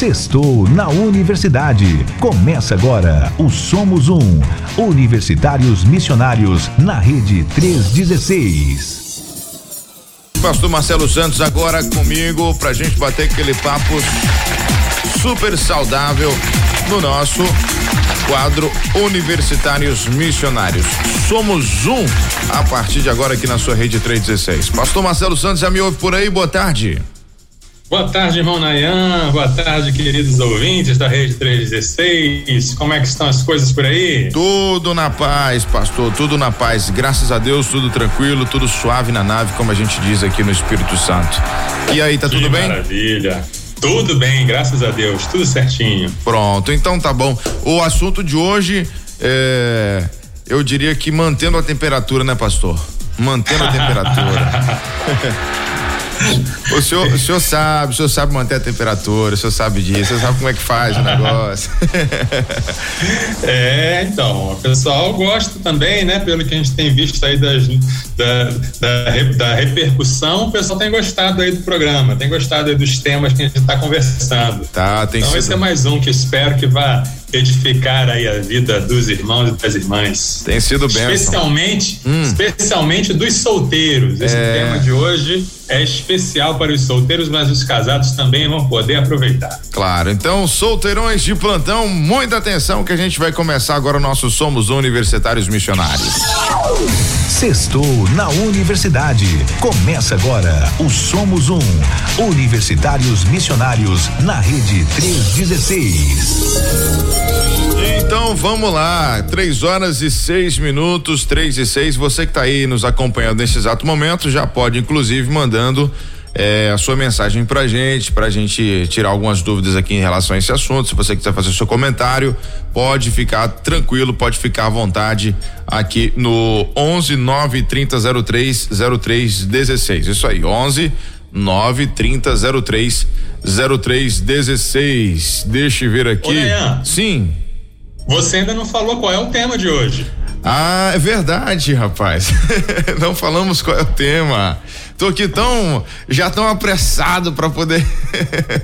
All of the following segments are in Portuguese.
Sextou na Universidade. Começa agora o Somos Um. Universitários Missionários na Rede 316. Pastor Marcelo Santos agora comigo pra gente bater aquele papo super saudável no nosso quadro Universitários Missionários. Somos um a partir de agora aqui na sua rede 316. Pastor Marcelo Santos já me ouve por aí, boa tarde. Boa tarde, irmão Nayan. Boa tarde, queridos ouvintes da Rede 316. Como é que estão as coisas por aí? Tudo na paz, pastor, tudo na paz. Graças a Deus, tudo tranquilo, tudo suave na nave, como a gente diz aqui no Espírito Santo. E aí, tá que tudo bem? Maravilha. Tudo bem, graças a Deus, tudo certinho. Pronto, então tá bom. O assunto de hoje é. Eu diria que mantendo a temperatura, né, pastor? Mantendo a temperatura. O senhor, o senhor sabe, o senhor sabe manter a temperatura, o senhor sabe disso, o senhor sabe como é que faz o negócio. É, então, o pessoal gosta também, né? Pelo que a gente tem visto aí das, da, da, da repercussão, o pessoal tem gostado aí do programa, tem gostado aí dos temas que a gente está conversando. Tá, tem então sido. esse é mais um que espero que vá edificar aí a vida dos irmãos e das irmãs. Tem sido bem. Especialmente, hum. especialmente dos solteiros. Esse é... tema de hoje é especial para os solteiros, mas os casados também vão poder aproveitar. Claro, então solteirões de plantão, muita atenção que a gente vai começar agora o nosso Somos Universitários Missionários. Sextou na Universidade. Começa agora o Somos Um. Universitários Missionários na Rede 316. Então vamos lá, três horas e seis minutos, três e seis. Você que está aí nos acompanhando nesse exato momento já pode, inclusive, mandando é, a sua mensagem pra gente, pra gente tirar algumas dúvidas aqui em relação a esse assunto. Se você quiser fazer seu comentário, pode ficar tranquilo, pode ficar à vontade aqui no 11 9 30 03 03 16. Isso aí, 11 9 30 03 03 16. Deixa eu ver aqui. Ô, Sim. Você ainda não falou qual é o tema de hoje. Ah, é verdade, rapaz. não falamos qual é o tema. Tô aqui tão já tão apressado para poder.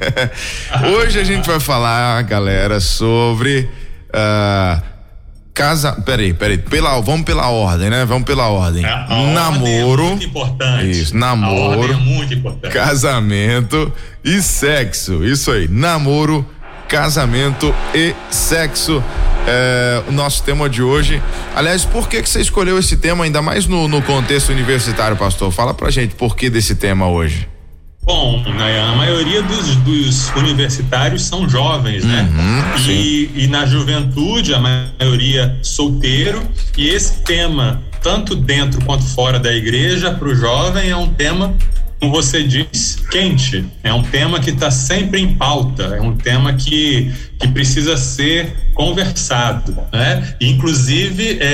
Hoje a gente vai falar, galera, sobre uh, casa. Peraí, peraí. Pela, vamos pela ordem, né? Vamos pela ordem. É, namoro. Ordem é muito importante. Isso, namoro. é muito importante. Casamento e sexo. Isso aí. Namoro, casamento e sexo é, o nosso tema de hoje. Aliás, por que que você escolheu esse tema, ainda mais no, no contexto universitário, pastor? Fala pra gente por que desse tema hoje. Bom, a maioria dos, dos universitários são jovens, né? Uhum, e, e na juventude, a maioria solteiro, e esse tema, tanto dentro quanto fora da igreja, para o jovem, é um tema como você diz, quente. É um tema que está sempre em pauta, é um tema que, que precisa ser conversado. Né? Inclusive, é,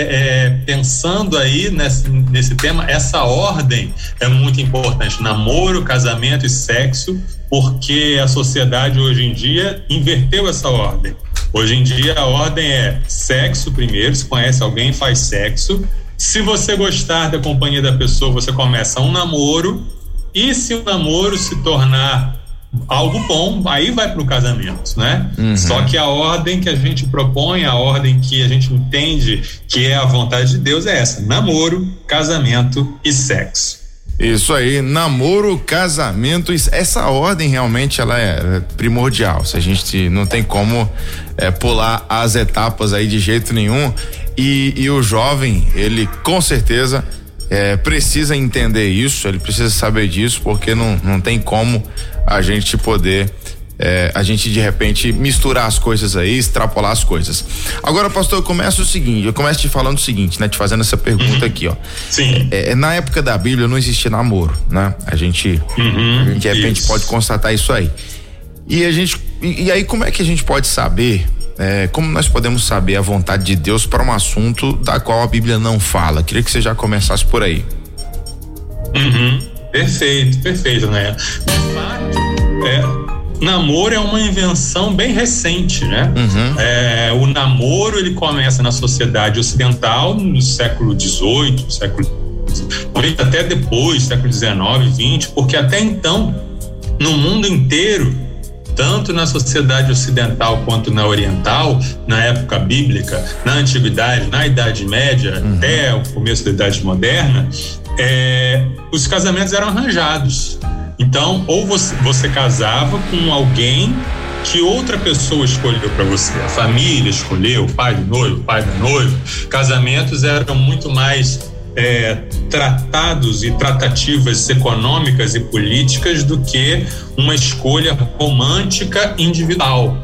é, pensando aí nesse, nesse tema, essa ordem é muito importante: namoro, casamento e sexo, porque a sociedade hoje em dia inverteu essa ordem. Hoje em dia, a ordem é sexo primeiro, se conhece alguém, faz sexo. Se você gostar da companhia da pessoa, você começa um namoro e se o namoro se tornar algo bom, aí vai para o casamento, né? Uhum. Só que a ordem que a gente propõe, a ordem que a gente entende que é a vontade de Deus é essa: namoro, casamento e sexo. Isso aí, namoro, casamento, essa ordem realmente ela é primordial. Se a gente não tem como é, pular as etapas aí de jeito nenhum. E, e o jovem, ele com certeza é, precisa entender isso, ele precisa saber disso, porque não, não tem como a gente poder. É, a gente de repente misturar as coisas aí, extrapolar as coisas. Agora, pastor, eu começo o seguinte, eu começo te falando o seguinte, né? Te fazendo essa pergunta uhum. aqui, ó. Sim. É, é, na época da Bíblia não existia namoro, né? A gente, uhum, a gente de repente isso. pode constatar isso aí. E a gente, e, e aí como é que a gente pode saber é, como nós podemos saber a vontade de Deus para um assunto da qual a Bíblia não fala? Queria que você já começasse por aí. Uhum. Perfeito, perfeito, né? É, namoro é uma invenção bem recente, né? Uhum. É, o namoro ele começa na sociedade ocidental no século XVIII, século até depois, século XIX, XX, porque até então no mundo inteiro tanto na sociedade ocidental quanto na oriental, na época bíblica, na antiguidade, na Idade Média, uhum. até o começo da Idade Moderna, é, os casamentos eram arranjados. Então, ou você, você casava com alguém que outra pessoa escolheu para você. A família escolheu, o pai do noivo, o pai da noiva. Casamentos eram muito mais é, tratados e tratativas econômicas e políticas do que uma escolha romântica individual.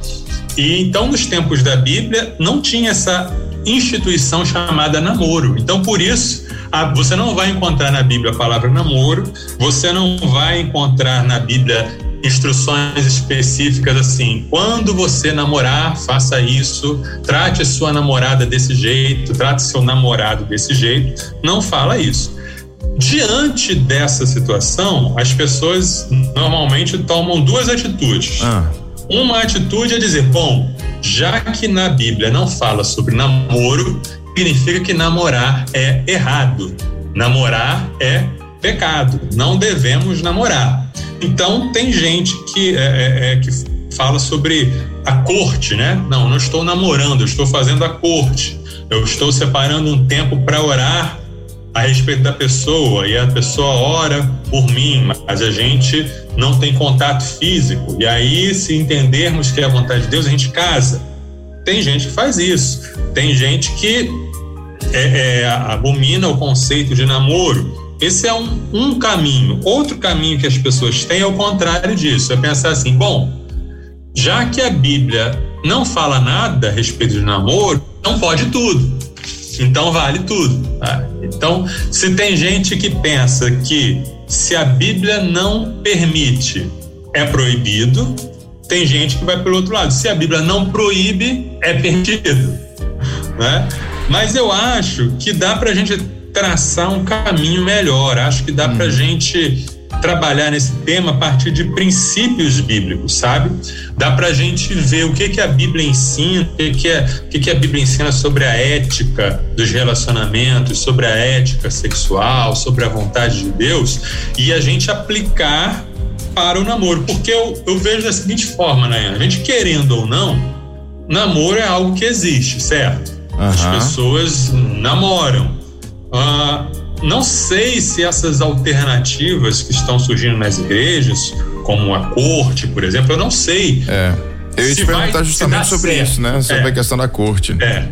E então, nos tempos da Bíblia, não tinha essa instituição chamada namoro. Então, por isso, a, você não vai encontrar na Bíblia a palavra namoro, você não vai encontrar na Bíblia instruções específicas assim: quando você namorar, faça isso, trate sua namorada desse jeito, trate seu namorado desse jeito. Não fala isso. Diante dessa situação, as pessoas normalmente tomam duas atitudes. Ah. Uma atitude é dizer: bom, já que na Bíblia não fala sobre namoro, significa que namorar é errado. Namorar é pecado. Não devemos namorar. Então, tem gente que, é, é, é, que fala sobre a corte, né? Não, não estou namorando, eu estou fazendo a corte. Eu estou separando um tempo para orar a respeito da pessoa e a pessoa ora por mim, mas a gente não tem contato físico. E aí, se entendermos que é a vontade de Deus, a gente casa. Tem gente que faz isso. Tem gente que é, é, abomina o conceito de namoro esse é um, um caminho. Outro caminho que as pessoas têm é o contrário disso, é pensar assim: bom, já que a Bíblia não fala nada a respeito de namoro, não pode tudo. Então vale tudo. Tá? Então, se tem gente que pensa que se a Bíblia não permite, é proibido, tem gente que vai pelo outro lado. Se a Bíblia não proíbe, é permitido. Né? Mas eu acho que dá para a gente traçar um caminho melhor. Acho que dá hum. para a gente trabalhar nesse tema a partir de princípios bíblicos, sabe? Dá para a gente ver o que que a Bíblia ensina, o que que, é, o que que a Bíblia ensina sobre a ética dos relacionamentos, sobre a ética sexual, sobre a vontade de Deus e a gente aplicar para o namoro, porque eu, eu vejo da seguinte forma, né? A gente querendo ou não, namoro é algo que existe, certo? Uhum. As pessoas namoram, ah, não sei se essas alternativas que estão surgindo nas igrejas, como a corte, por exemplo, eu não sei. É. Eu ia te perguntar justamente sobre certo. isso, né? Sobre é. a questão da corte. É.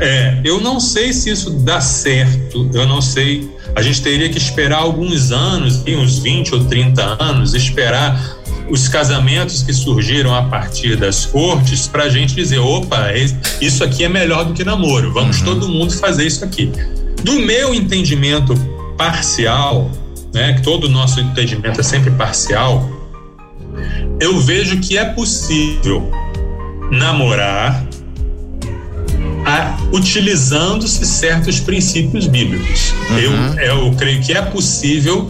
É, eu não sei se isso dá certo, eu não sei. A gente teria que esperar alguns anos, uns 20 ou 30 anos, esperar os casamentos que surgiram a partir das cortes para a gente dizer: opa, isso aqui é melhor do que namoro, vamos uhum. todo mundo fazer isso aqui. Do meu entendimento parcial, né, que todo o nosso entendimento é sempre parcial, eu vejo que é possível namorar utilizando-se certos princípios bíblicos. Uhum. Eu, eu creio que é possível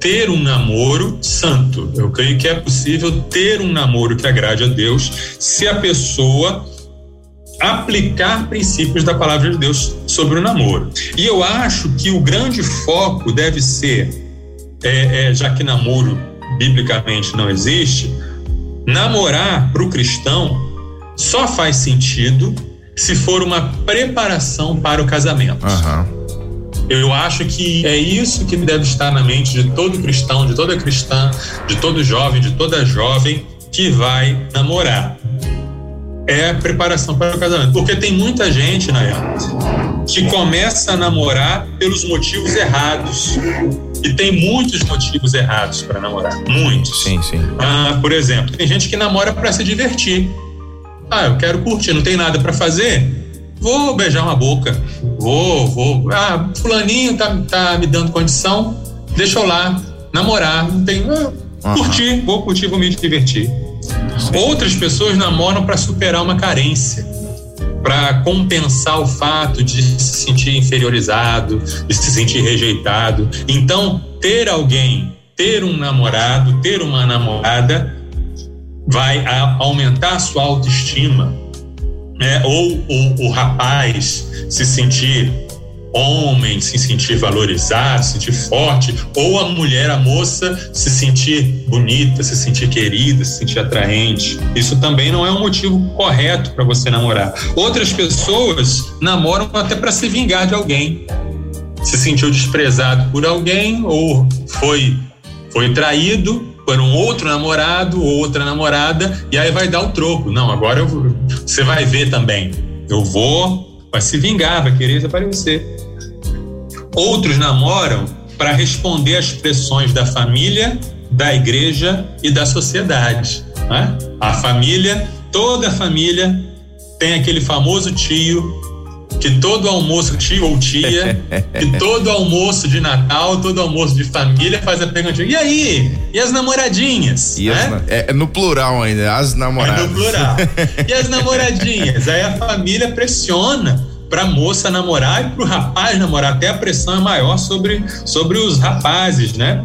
ter um namoro santo. Eu creio que é possível ter um namoro que agrade a Deus se a pessoa aplicar princípios da palavra de Deus sobre o namoro. E eu acho que o grande foco deve ser, é, é, já que namoro biblicamente não existe, namorar para o cristão só faz sentido se for uma preparação para o casamento. Uhum. Eu acho que é isso que deve estar na mente de todo cristão, de toda cristã, de todo jovem, de toda jovem que vai namorar é preparação para o casamento. Porque tem muita gente, Nayara, que começa a namorar pelos motivos errados. E tem muitos motivos errados para namorar. Muitos. Sim, sim. Ah, por exemplo, tem gente que namora para se divertir. Ah, eu quero curtir, não tem nada para fazer. Vou beijar uma boca. Vou, vou. Ah, fulaninho tá, tá me dando condição. Deixa eu lá namorar. Não tem. Ah, uhum. Curtir, vou curtir, vou me divertir. Outras pessoas namoram para superar uma carência, para compensar o fato de se sentir inferiorizado, de se sentir rejeitado. Então, ter alguém, ter um namorado, ter uma namorada, vai aumentar a sua autoestima. Né? Ou o, o rapaz se sentir homem se sentir valorizado, se sentir forte, ou a mulher, a moça, se sentir bonita, se sentir querida, se sentir atraente. Isso também não é um motivo correto para você namorar. Outras pessoas namoram até para se vingar de alguém. Se sentiu desprezado por alguém ou foi foi traído por um outro namorado ou outra namorada e aí vai dar o troco. Não, agora eu, você vai ver também. Eu vou, vai se vingar, vai querer desaparecer. Outros namoram para responder às pressões da família, da igreja e da sociedade. Né? A família, toda a família tem aquele famoso tio que todo almoço, tio ou tia, que todo almoço de Natal, todo almoço de família faz a pergunta: e aí? E as namoradinhas? E né? as, é, é, no plural ainda, as namoradas. É no plural. E as namoradinhas? Aí a família pressiona para a moça namorar e para o rapaz namorar. Até a pressão é maior sobre, sobre os rapazes, né?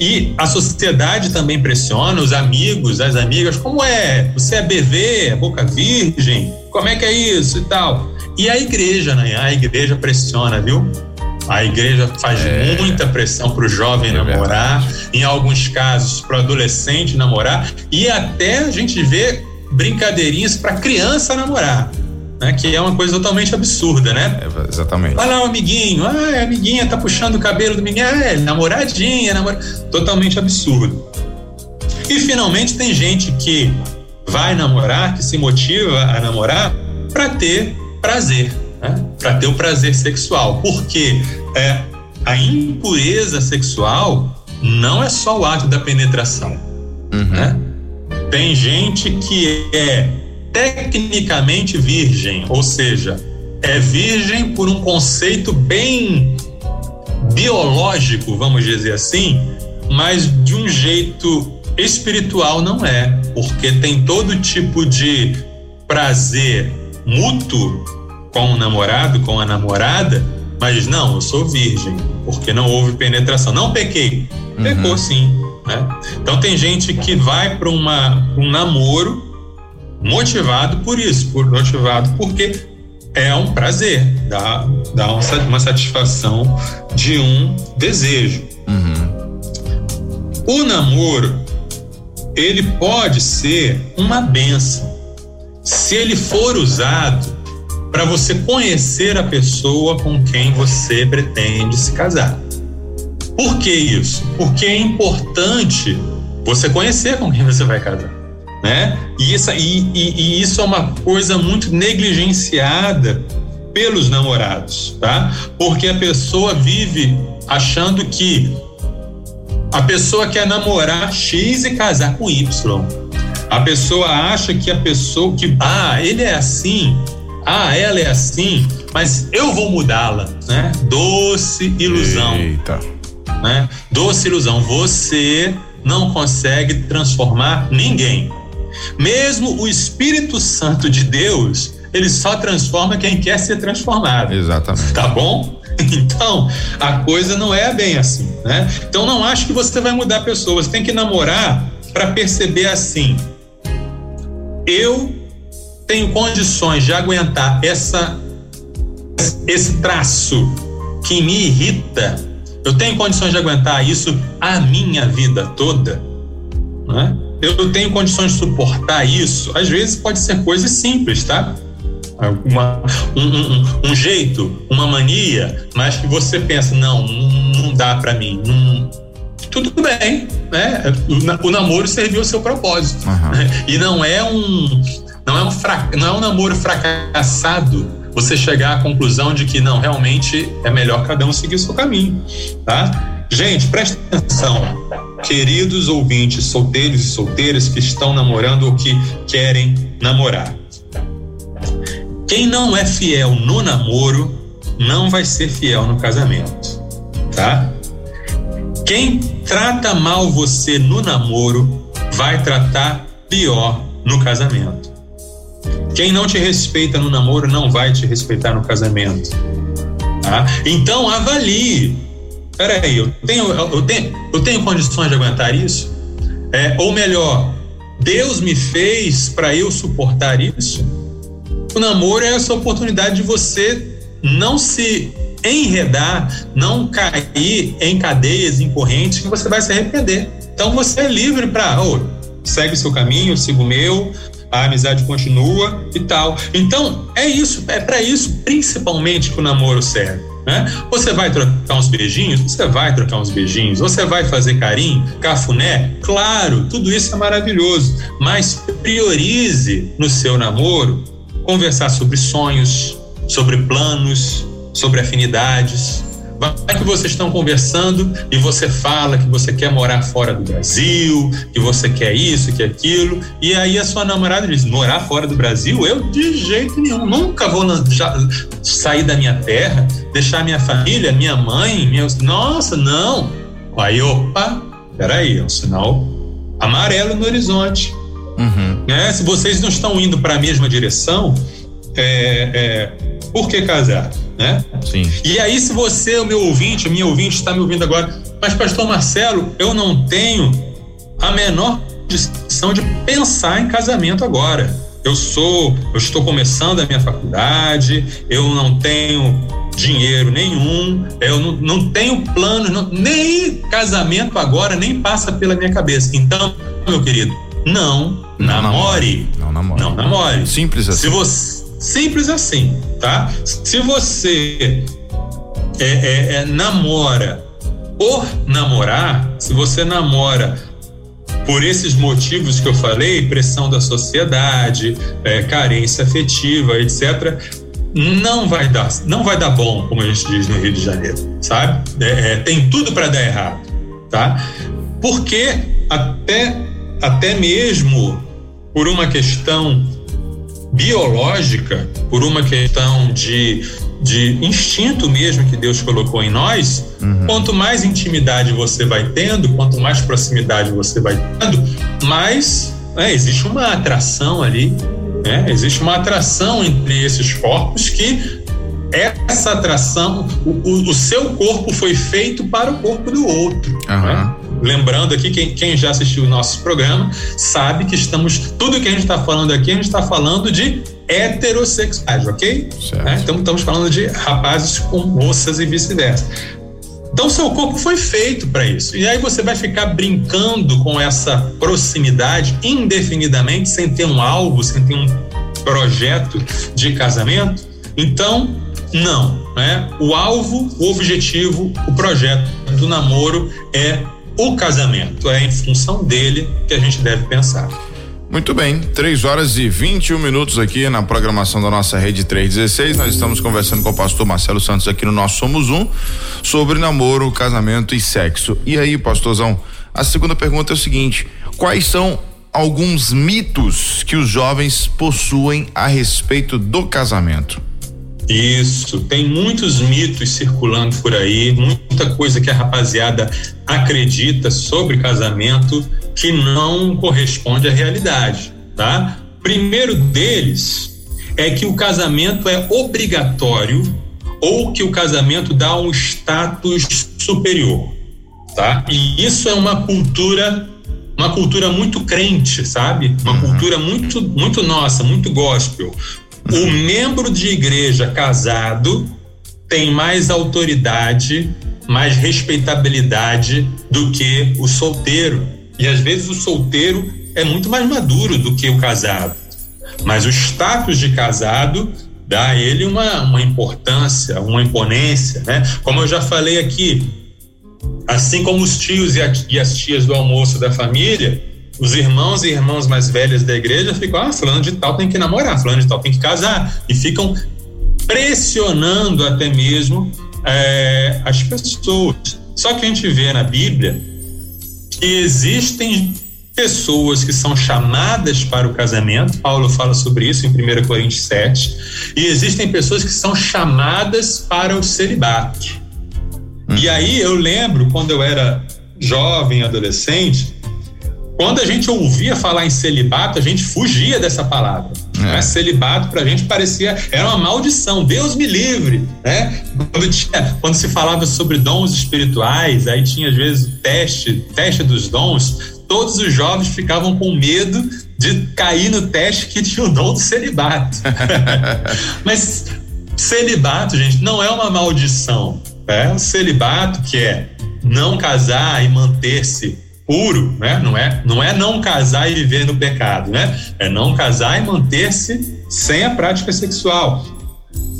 E a sociedade também pressiona, os amigos, as amigas, como é? Você é BV, é boca virgem? Como é que é isso e tal? E a igreja, né? A igreja pressiona, viu? A igreja faz é. muita pressão para o jovem é namorar, verdade. em alguns casos para o adolescente namorar, e até a gente vê brincadeirinhas para criança namorar né? Que é uma coisa totalmente absurda, né? É, exatamente. Vai lá o amiguinho, ah, a amiguinha tá puxando o cabelo do menino, ah, é, namoradinha, namor... totalmente absurdo. E finalmente tem gente que vai namorar, que se motiva a namorar para ter prazer, né? Para ter o prazer sexual, porque é, a impureza sexual não é só o ato da penetração, uhum. né? Tem gente que é tecnicamente virgem, ou seja, é virgem por um conceito bem biológico, vamos dizer assim, mas de um jeito espiritual não é, porque tem todo tipo de prazer mútuo com o namorado, com a namorada, mas não, eu sou virgem, porque não houve penetração. Não pequei, pecou uhum. sim. Né? Então tem gente que vai para um namoro motivado por isso, por motivado porque é um prazer, dá, dá uma satisfação de um desejo. Uhum. O namoro, ele pode ser uma benção se ele for usado para você conhecer a pessoa com quem você pretende se casar. Por que isso? Porque é importante você conhecer com quem você vai casar né? E, essa, e, e, e isso é uma coisa muito negligenciada pelos namorados, tá? Porque a pessoa vive achando que a pessoa quer namorar X e casar com Y. A pessoa acha que a pessoa que ah, ele é assim, ah, ela é assim, mas eu vou mudá-la, né? Doce ilusão. Eita. Né? Doce ilusão. Você não consegue transformar ninguém. Mesmo o Espírito Santo de Deus, ele só transforma quem quer ser transformado. Exatamente. Tá bom? Então, a coisa não é bem assim, né? Então, não acho que você vai mudar pessoas. Você tem que namorar para perceber assim. Eu tenho condições de aguentar essa esse traço que me irrita. Eu tenho condições de aguentar isso a minha vida toda, né? eu tenho condições de suportar isso? Às vezes pode ser coisas simples, tá? Uma, um, um, um, jeito, uma mania, mas que você pensa, não, não dá para mim. Não, tudo bem, né? O, o, namoro serviu ao seu propósito. Uhum. E não é um não é um, não é um namoro fracassado você chegar à conclusão de que não, realmente é melhor cada um seguir o seu caminho, tá? Gente, presta atenção queridos ouvintes solteiros e solteiras que estão namorando ou que querem namorar. Quem não é fiel no namoro não vai ser fiel no casamento, tá? Quem trata mal você no namoro vai tratar pior no casamento. Quem não te respeita no namoro não vai te respeitar no casamento. Tá? Então avalie peraí, eu tenho, eu tenho, eu tenho condições de aguentar isso? É, ou melhor, Deus me fez para eu suportar isso? O namoro é essa oportunidade de você não se enredar, não cair em cadeias, em correntes que você vai se arrepender. Então você é livre para, oh, segue seu caminho, sigo o meu, a amizade continua e tal. Então, é isso, é para isso principalmente que o namoro serve. Né? Você vai trocar uns beijinhos? Você vai trocar uns beijinhos. Você vai fazer carinho, cafuné? Claro, tudo isso é maravilhoso. Mas priorize no seu namoro conversar sobre sonhos, sobre planos, sobre afinidades, Vai que vocês estão conversando e você fala que você quer morar fora do Brasil, que você quer isso, que aquilo, e aí a sua namorada diz: morar fora do Brasil? Eu de jeito nenhum, nunca vou sair da minha terra, deixar minha família, minha mãe, minha... nossa, não. Aí, opa, peraí, é um sinal amarelo no horizonte. Uhum. Né? Se vocês não estão indo para a mesma direção, é, é, por que casar? Né? Sim. E aí, se você, o meu ouvinte, a minha ouvinte, está me ouvindo agora, mas, Pastor Marcelo, eu não tenho a menor discussão de pensar em casamento agora. Eu sou, eu estou começando a minha faculdade, eu não tenho dinheiro nenhum, eu não, não tenho planos, não, nem casamento agora nem passa pela minha cabeça. Então, meu querido, não, não namore. Não namore. Não namore. Simples assim. Se você Simples assim, tá? Se você é, é, é, namora por namorar, se você namora por esses motivos que eu falei, pressão da sociedade, é, carência afetiva, etc., não vai dar, não vai dar bom, como a gente diz no Rio de Janeiro, sabe? É, é, tem tudo para dar errado, tá? Porque até até mesmo por uma questão biológica, por uma questão de, de instinto mesmo que Deus colocou em nós, uhum. quanto mais intimidade você vai tendo, quanto mais proximidade você vai tendo, mais é, existe uma atração ali, né? existe uma atração entre esses corpos que essa atração, o, o, seu corpo foi feito para o corpo do outro. Uhum. Né? Lembrando aqui, quem, quem já assistiu o nosso programa sabe que estamos. Tudo que a gente está falando aqui, a gente está falando de heterossexuais, ok? Né? Então estamos falando de rapazes com moças e vice-versa. Então seu corpo foi feito para isso. E aí você vai ficar brincando com essa proximidade indefinidamente, sem ter um alvo, sem ter um projeto de casamento. Então, não, né? O alvo, o objetivo, o projeto do namoro é o casamento. É em função dele que a gente deve pensar. Muito bem, 3 horas e 21 minutos aqui na programação da nossa rede 316. Nós estamos conversando com o pastor Marcelo Santos aqui no nosso Somos Um sobre namoro, casamento e sexo. E aí, pastorzão, a segunda pergunta é o seguinte: quais são alguns mitos que os jovens possuem a respeito do casamento? Isso, tem muitos mitos circulando por aí, muita coisa que a rapaziada acredita sobre casamento que não corresponde à realidade, tá? Primeiro deles é que o casamento é obrigatório ou que o casamento dá um status superior, tá? E isso é uma cultura uma cultura muito crente, sabe? Uma uhum. cultura muito muito nossa, muito gospel. O membro de igreja casado tem mais autoridade, mais respeitabilidade do que o solteiro. E às vezes o solteiro é muito mais maduro do que o casado. Mas o status de casado dá a ele uma, uma importância, uma imponência, né? Como eu já falei aqui, assim como os tios e, e as tias do almoço da família, os irmãos e irmãs mais velhas da igreja ficam, ah, fulano de tal tem que namorar, fulano de tal tem que casar, e ficam pressionando até mesmo é, as pessoas. Só que a gente vê na Bíblia que existem pessoas que são chamadas para o casamento, Paulo fala sobre isso em 1 Coríntios 7, e existem pessoas que são chamadas para o celibato. Hum. E aí eu lembro quando eu era jovem, adolescente, quando a gente ouvia falar em celibato, a gente fugia dessa palavra. É. Né? Celibato para a gente parecia era uma maldição. Deus me livre, né? Quando, tinha, quando se falava sobre dons espirituais, aí tinha às vezes o teste, teste dos dons. Todos os jovens ficavam com medo de cair no teste que tinha o dom do celibato. Mas Celibato, gente, não é uma maldição. É o celibato que é não casar e manter-se puro, né? Não é, não é não casar e viver no pecado, né? É não casar e manter-se sem a prática sexual.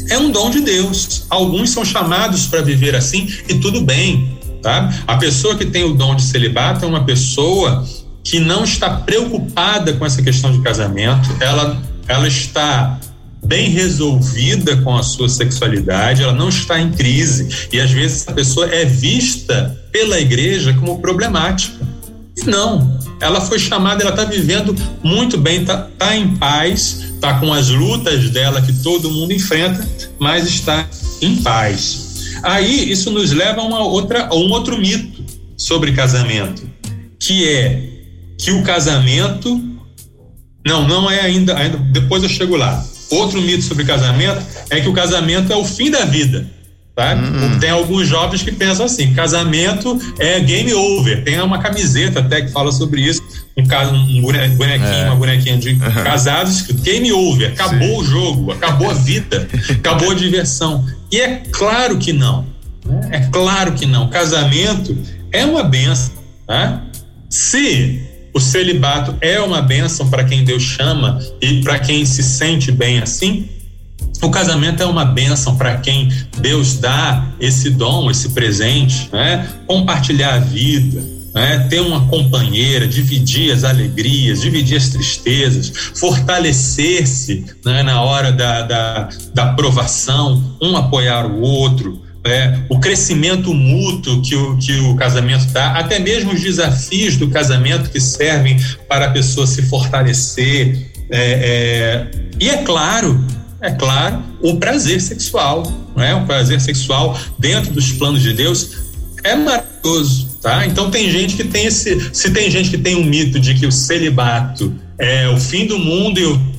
É um dom de Deus. Alguns são chamados para viver assim e tudo bem, tá? A pessoa que tem o dom de celibato é uma pessoa que não está preocupada com essa questão de casamento, ela ela está bem resolvida com a sua sexualidade, ela não está em crise e às vezes essa pessoa é vista pela igreja como problemática. Não, ela foi chamada, ela está vivendo muito bem, está tá em paz, está com as lutas dela que todo mundo enfrenta, mas está em paz. Aí isso nos leva a uma outra, a um outro mito sobre casamento, que é que o casamento não, não é ainda, ainda depois eu chego lá. Outro mito sobre casamento é que o casamento é o fim da vida. Tá? Hum. Tem alguns jovens que pensam assim: casamento é game over. Tem uma camiseta até que fala sobre isso. Um, um bonequinho, é. uma bonequinha de uhum. casados, game over. Acabou Sim. o jogo, acabou a vida, acabou a diversão. E é claro que não. Né? É claro que não. Casamento é uma benção. Tá? Se o celibato é uma benção para quem Deus chama e para quem se sente bem assim, o casamento é uma bênção para quem Deus dá esse dom, esse presente, né? compartilhar a vida, né? ter uma companheira, dividir as alegrias, dividir as tristezas, fortalecer-se né? na hora da, da, da provação, um apoiar o outro, é, o crescimento mútuo que o, que o casamento dá, até mesmo os desafios do casamento que servem para a pessoa se fortalecer. É, é, e é claro é claro, o prazer sexual, né? O prazer sexual dentro dos planos de Deus é maravilhoso, tá? Então tem gente que tem esse, se tem gente que tem um mito de que o celibato é o fim do mundo e o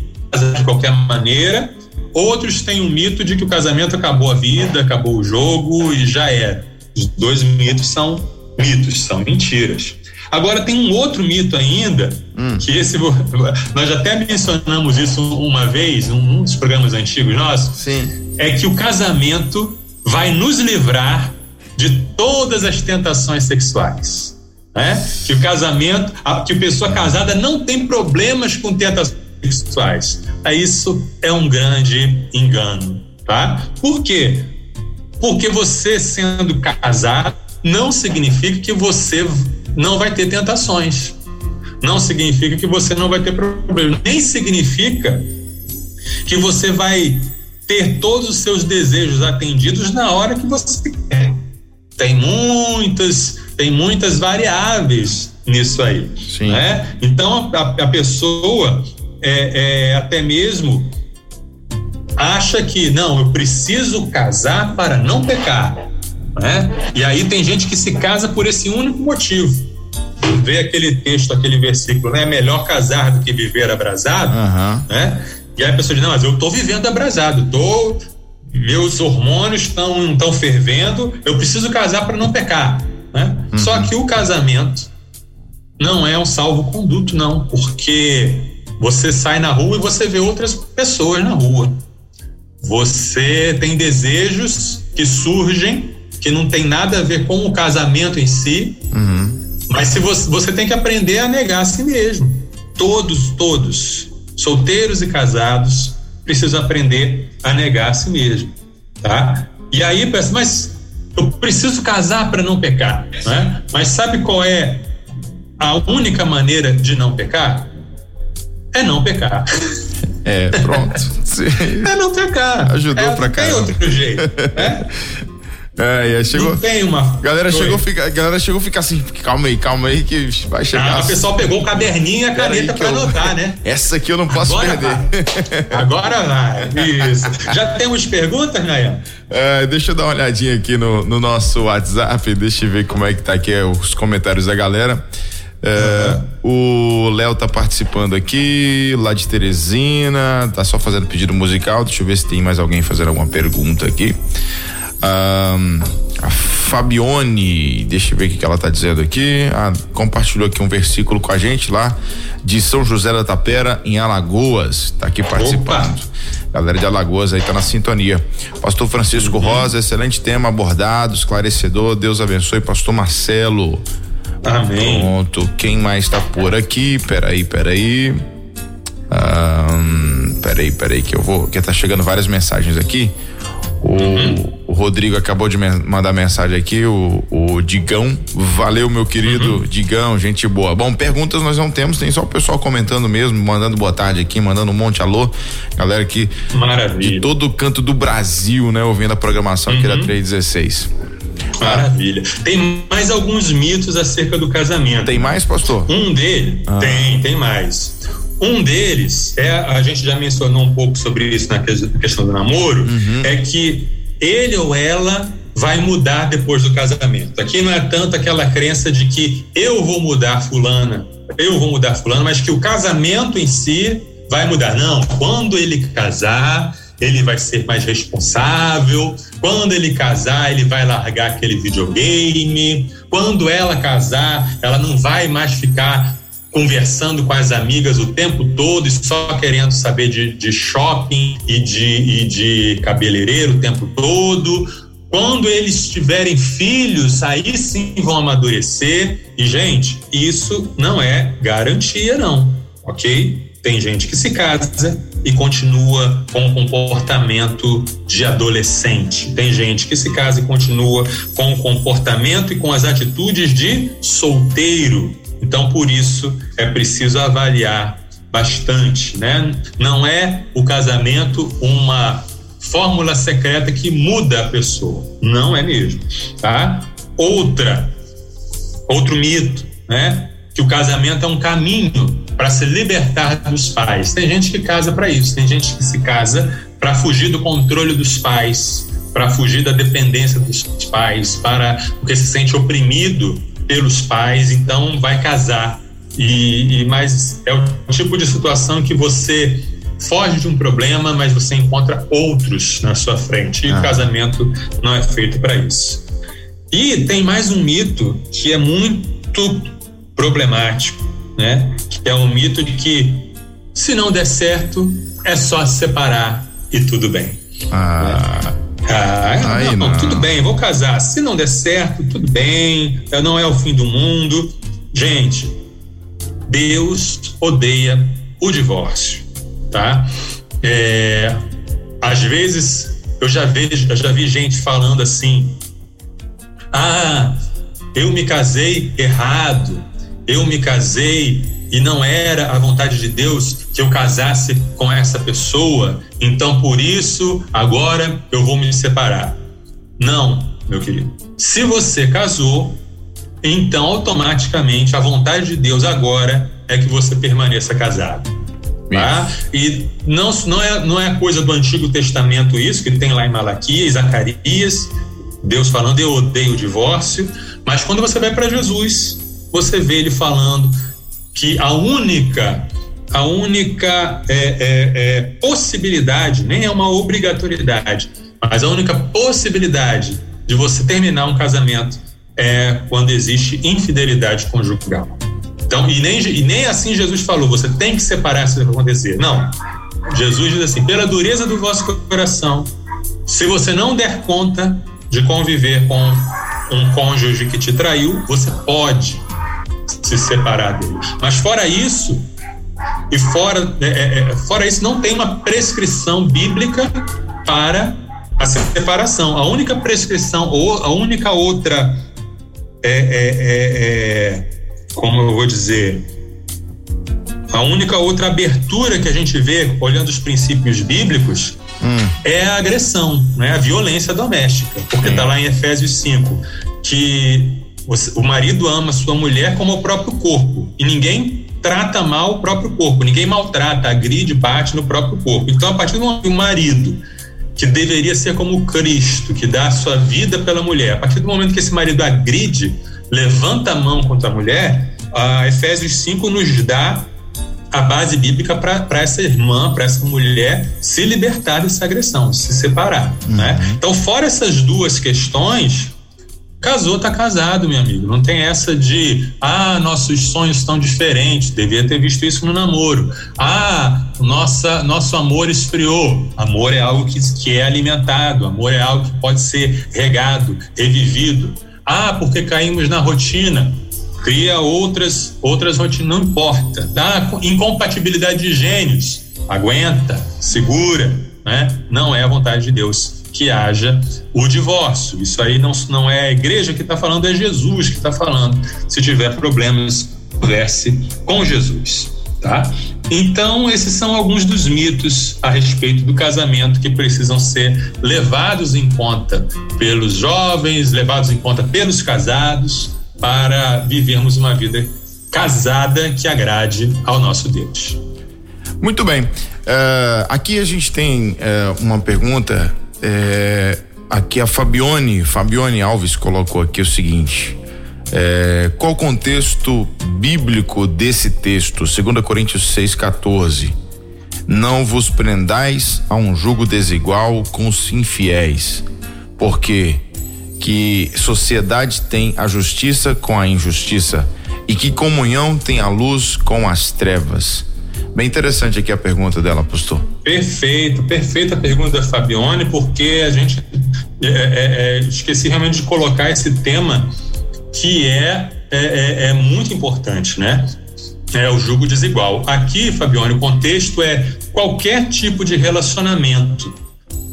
de qualquer maneira, outros têm um mito de que o casamento acabou a vida, acabou o jogo e já era. Os dois mitos são mitos, são mentiras. Agora tem um outro mito ainda, hum. que esse nós até mencionamos isso uma vez, num dos programas antigos nossos, Sim. é que o casamento vai nos livrar de todas as tentações sexuais. Né? Que o casamento, que a pessoa casada não tem problemas com tentações sexuais. Isso é um grande engano, tá? Por quê? Porque você sendo casado não significa que você não vai ter tentações. Não significa que você não vai ter problema. Nem significa que você vai ter todos os seus desejos atendidos na hora que você quer. Tem muitas, tem muitas variáveis nisso aí. Sim. Né? Então a, a pessoa é, é, até mesmo acha que não, eu preciso casar para não pecar. Né? E aí tem gente que se casa por esse único motivo. Vê aquele texto, aquele versículo, né? É melhor casar do que viver abrasado, uhum. né? E aí a pessoa diz, não, mas eu estou vivendo abrasado, tô, meus hormônios estão tão fervendo, eu preciso casar para não pecar, né? Uhum. Só que o casamento não é um salvo-conduto, não, porque você sai na rua e você vê outras pessoas na rua. Você tem desejos que surgem que não tem nada a ver com o casamento em si. Uhum. Mas se você, você tem que aprender a negar a si mesmo. Todos, todos, solteiros e casados, precisam aprender a negar a si mesmo, tá? E aí mas eu preciso casar para não pecar, né? Mas sabe qual é a única maneira de não pecar? É não pecar. É, pronto. é não pecar. Ajudou é, pra cá. Tem outro jeito. Né? É, chegou. Não tem uma. Galera chegou, fica, galera chegou a ficar assim, calma aí, calma aí, que vai chegar. Ah, o pessoal pegou o caderninho e a caneta pra eu, anotar, né? Essa aqui eu não posso Agora perder. Vai. Agora vai. Isso. Já temos perguntas, Nayan? É, deixa eu dar uma olhadinha aqui no, no, nosso WhatsApp, deixa eu ver como é que tá aqui os comentários da galera. É, uhum. O Léo tá participando aqui, lá de Teresina, tá só fazendo pedido musical. Deixa eu ver se tem mais alguém fazendo alguma pergunta aqui. Um, a Fabione, deixa eu ver o que ela está dizendo aqui. Ah, compartilhou aqui um versículo com a gente lá de São José da Tapera, em Alagoas. Está aqui participando. Opa. Galera de Alagoas aí tá na sintonia. Pastor Francisco uhum. Rosa, excelente tema abordado, esclarecedor. Deus abençoe, Pastor Marcelo. Amém. Pronto. Quem mais está por aqui? Peraí, peraí. Um, peraí, peraí, que eu vou. Que tá chegando várias mensagens aqui. O, uhum. o Rodrigo acabou de me mandar mensagem aqui, o, o Digão. Valeu, meu querido uhum. Digão, gente boa. Bom, perguntas nós não temos, tem só o pessoal comentando mesmo, mandando boa tarde aqui, mandando um monte alô. Galera aqui Maravilha. de todo o canto do Brasil, né, ouvindo a programação uhum. aqui da 316. Maravilha. Tem mais alguns mitos acerca do casamento. Tem mais, pastor? Um deles, ah. tem, tem mais. Um deles é, a gente já mencionou um pouco sobre isso na questão do namoro, uhum. é que ele ou ela vai mudar depois do casamento. Aqui não é tanto aquela crença de que eu vou mudar fulana, eu vou mudar fulana, mas que o casamento em si vai mudar. Não, quando ele casar, ele vai ser mais responsável. Quando ele casar, ele vai largar aquele videogame. Quando ela casar, ela não vai mais ficar conversando com as amigas o tempo todo e só querendo saber de, de shopping e de, e de cabeleireiro o tempo todo. Quando eles tiverem filhos, aí sim vão amadurecer. E, gente, isso não é garantia, não, ok? Tem gente que se casa e continua com o comportamento de adolescente. Tem gente que se casa e continua com o comportamento e com as atitudes de solteiro. Então, por isso, é preciso avaliar bastante, né? Não é o casamento uma fórmula secreta que muda a pessoa, não é mesmo, tá? Outra, outro mito, né? Que o casamento é um caminho para se libertar dos pais. Tem gente que casa para isso, tem gente que se casa para fugir do controle dos pais, para fugir da dependência dos pais, para porque se sente oprimido pelos pais, então vai casar. E, e mas é o tipo de situação que você foge de um problema, mas você encontra outros na sua frente. E ah. o casamento não é feito para isso. E tem mais um mito que é muito problemático, né? Que é o mito de que se não der certo, é só se separar e tudo bem. Ah. Né? Ah, Aí não, não, tudo bem, vou casar. Se não der certo, tudo bem, não é o fim do mundo. Gente, Deus odeia o divórcio, tá? É, às vezes eu já vejo, eu já vi gente falando assim: ah, eu me casei errado, eu me casei e não era a vontade de Deus que eu casasse com essa pessoa, então por isso agora eu vou me separar. Não, meu querido. Se você casou, então automaticamente a vontade de Deus agora é que você permaneça casado. Tá? E não, não, é, não é coisa do Antigo Testamento isso, que tem lá em Malaquias, Zacarias, Deus falando, eu odeio o divórcio, mas quando você vai para Jesus, você vê ele falando que a única a única é, é, é, possibilidade, nem é uma obrigatoriedade, mas a única possibilidade de você terminar um casamento é quando existe infidelidade conjugal. Então, e nem, e nem assim Jesus falou, você tem que separar se acontecer. Não. Jesus diz assim: pela dureza do vosso coração, se você não der conta de conviver com um cônjuge que te traiu, você pode se separar dele. Mas fora isso, e fora, é, é, é, fora isso, não tem uma prescrição bíblica para a separação. A única prescrição, ou a única outra, é, é, é, como eu vou dizer, a única outra abertura que a gente vê, olhando os princípios bíblicos, hum. é a agressão, né? a violência doméstica. Porque está lá em Efésios 5 que o marido ama sua mulher como o próprio corpo e ninguém trata mal o próprio corpo, ninguém maltrata, agride, bate no próprio corpo. Então, a partir do momento que o marido, que deveria ser como Cristo, que dá a sua vida pela mulher, a partir do momento que esse marido agride, levanta a mão contra a mulher, a Efésios 5 nos dá a base bíblica para essa irmã, para essa mulher se libertar dessa agressão, se separar. Uhum. Né? Então, fora essas duas questões, casou, tá casado, meu amigo. Não tem essa de, ah, nossos sonhos estão diferentes, devia ter visto isso no namoro. Ah, nossa, nosso amor esfriou. Amor é algo que, que é alimentado, amor é algo que pode ser regado, revivido. Ah, porque caímos na rotina cria outras outras rotinas, não importa, tá? Incompatibilidade de gênios, aguenta, segura, né? Não é a vontade de Deus que haja o divórcio. Isso aí não, não é a igreja que está falando, é Jesus que está falando. Se tiver problemas, converse com Jesus, tá? Então, esses são alguns dos mitos a respeito do casamento que precisam ser levados em conta pelos jovens, levados em conta pelos casados, para vivermos uma vida casada que agrade ao nosso Deus. Muito bem. Uh, aqui a gente tem uh, uma pergunta. Uh, aqui a Fabione, Fabione Alves colocou aqui o seguinte. qual o contexto bíblico desse texto? 2 Coríntios 6,14. Não vos prendais a um jugo desigual com os infiéis, porque que sociedade tem a justiça com a injustiça e que comunhão tem a luz com as trevas. Bem interessante aqui a pergunta dela, pastor. Perfeito, perfeita a pergunta da Fabione, porque a gente é, é, é, esqueci realmente de colocar esse tema que é, é, é, é muito importante, né? É o jugo desigual. Aqui, Fabione, o contexto é qualquer tipo de relacionamento,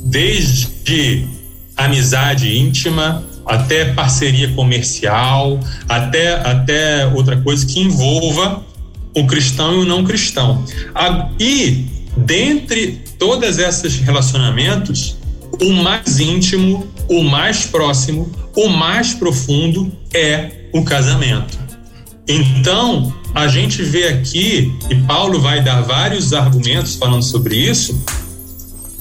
desde amizade íntima, até parceria comercial, até, até outra coisa que envolva o cristão e o não cristão. E dentre todas esses relacionamentos, o mais íntimo, o mais próximo, o mais profundo é o casamento. Então, a gente vê aqui, e Paulo vai dar vários argumentos falando sobre isso,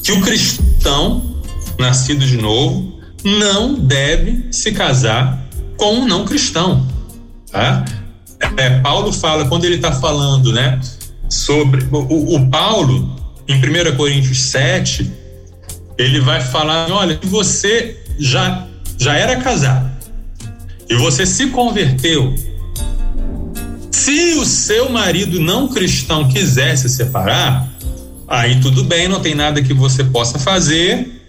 que o cristão nascido de novo, não deve se casar com um não cristão. Tá? É, Paulo fala, quando ele está falando né, sobre. O, o, Paulo, em 1 Coríntios 7, ele vai falar: olha, você já, já era casado e você se converteu. Se o seu marido não cristão quiser se separar, aí tudo bem, não tem nada que você possa fazer,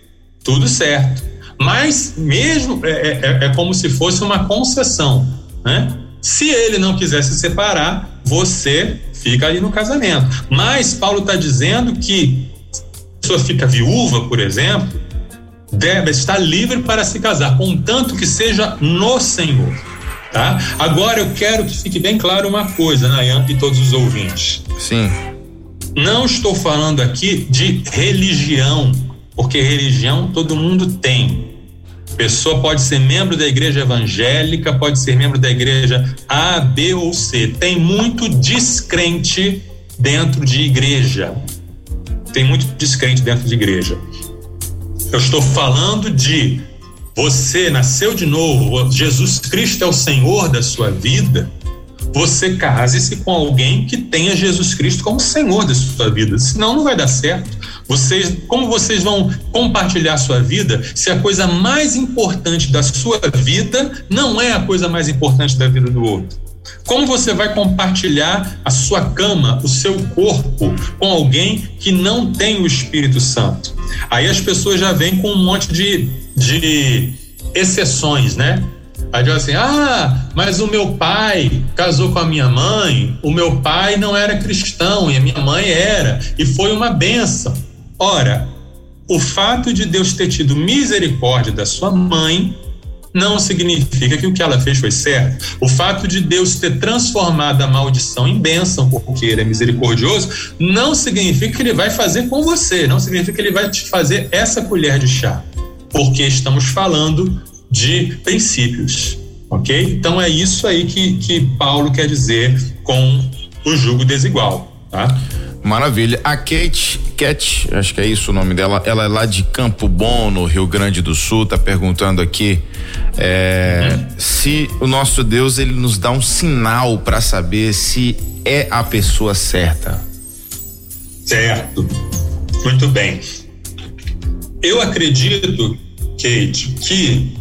tudo certo. Mas mesmo é, é, é, é como se fosse uma concessão, né? Se ele não quiser se separar, você fica ali no casamento. Mas Paulo está dizendo que a pessoa fica viúva, por exemplo, deve estar livre para se casar, contanto que seja no Senhor. Tá? Agora eu quero que fique bem claro uma coisa, Nayan e todos os ouvintes. Sim. Não estou falando aqui de religião, porque religião todo mundo tem. Pessoa pode ser membro da igreja evangélica, pode ser membro da igreja A, B ou C. Tem muito descrente dentro de igreja. Tem muito descrente dentro de igreja. Eu estou falando de você nasceu de novo, Jesus Cristo é o Senhor da sua vida você case-se com alguém que tenha Jesus Cristo como Senhor da sua vida. Senão não vai dar certo. Vocês, como vocês vão compartilhar sua vida se a coisa mais importante da sua vida não é a coisa mais importante da vida do outro? Como você vai compartilhar a sua cama, o seu corpo, com alguém que não tem o Espírito Santo? Aí as pessoas já vêm com um monte de, de exceções, né? Aí diz assim: ah, mas o meu pai casou com a minha mãe, o meu pai não era cristão e a minha mãe era, e foi uma benção. Ora, o fato de Deus ter tido misericórdia da sua mãe não significa que o que ela fez foi certo. O fato de Deus ter transformado a maldição em bênção, porque ele é misericordioso, não significa que ele vai fazer com você, não significa que ele vai te fazer essa colher de chá, porque estamos falando de princípios, ok? Então é isso aí que, que Paulo quer dizer com o jugo desigual, tá? Maravilha. A Kate, Cat, acho que é isso o nome dela, ela é lá de Campo Bom, no Rio Grande do Sul, tá perguntando aqui é, se o nosso Deus ele nos dá um sinal para saber se é a pessoa certa. Certo. Muito bem. Eu acredito, Kate, que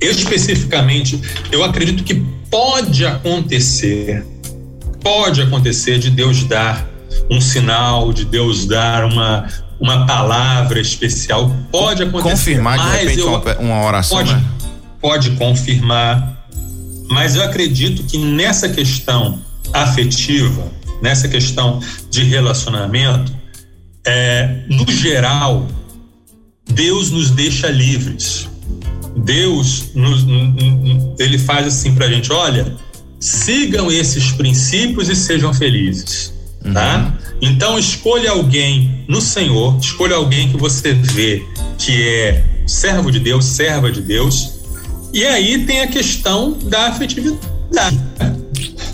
especificamente, eu acredito que pode acontecer, pode acontecer de Deus dar um sinal, de Deus dar uma, uma palavra especial, pode acontecer. Confirmar de repente eu, uma oração, pode, né? pode confirmar, mas eu acredito que nessa questão afetiva, nessa questão de relacionamento, é, no geral, Deus nos deixa livres. Deus nos, ele faz assim para a gente: olha, sigam esses princípios e sejam felizes, uhum. tá? Então escolha alguém no Senhor, escolha alguém que você vê que é servo de Deus, serva de Deus, e aí tem a questão da afetividade.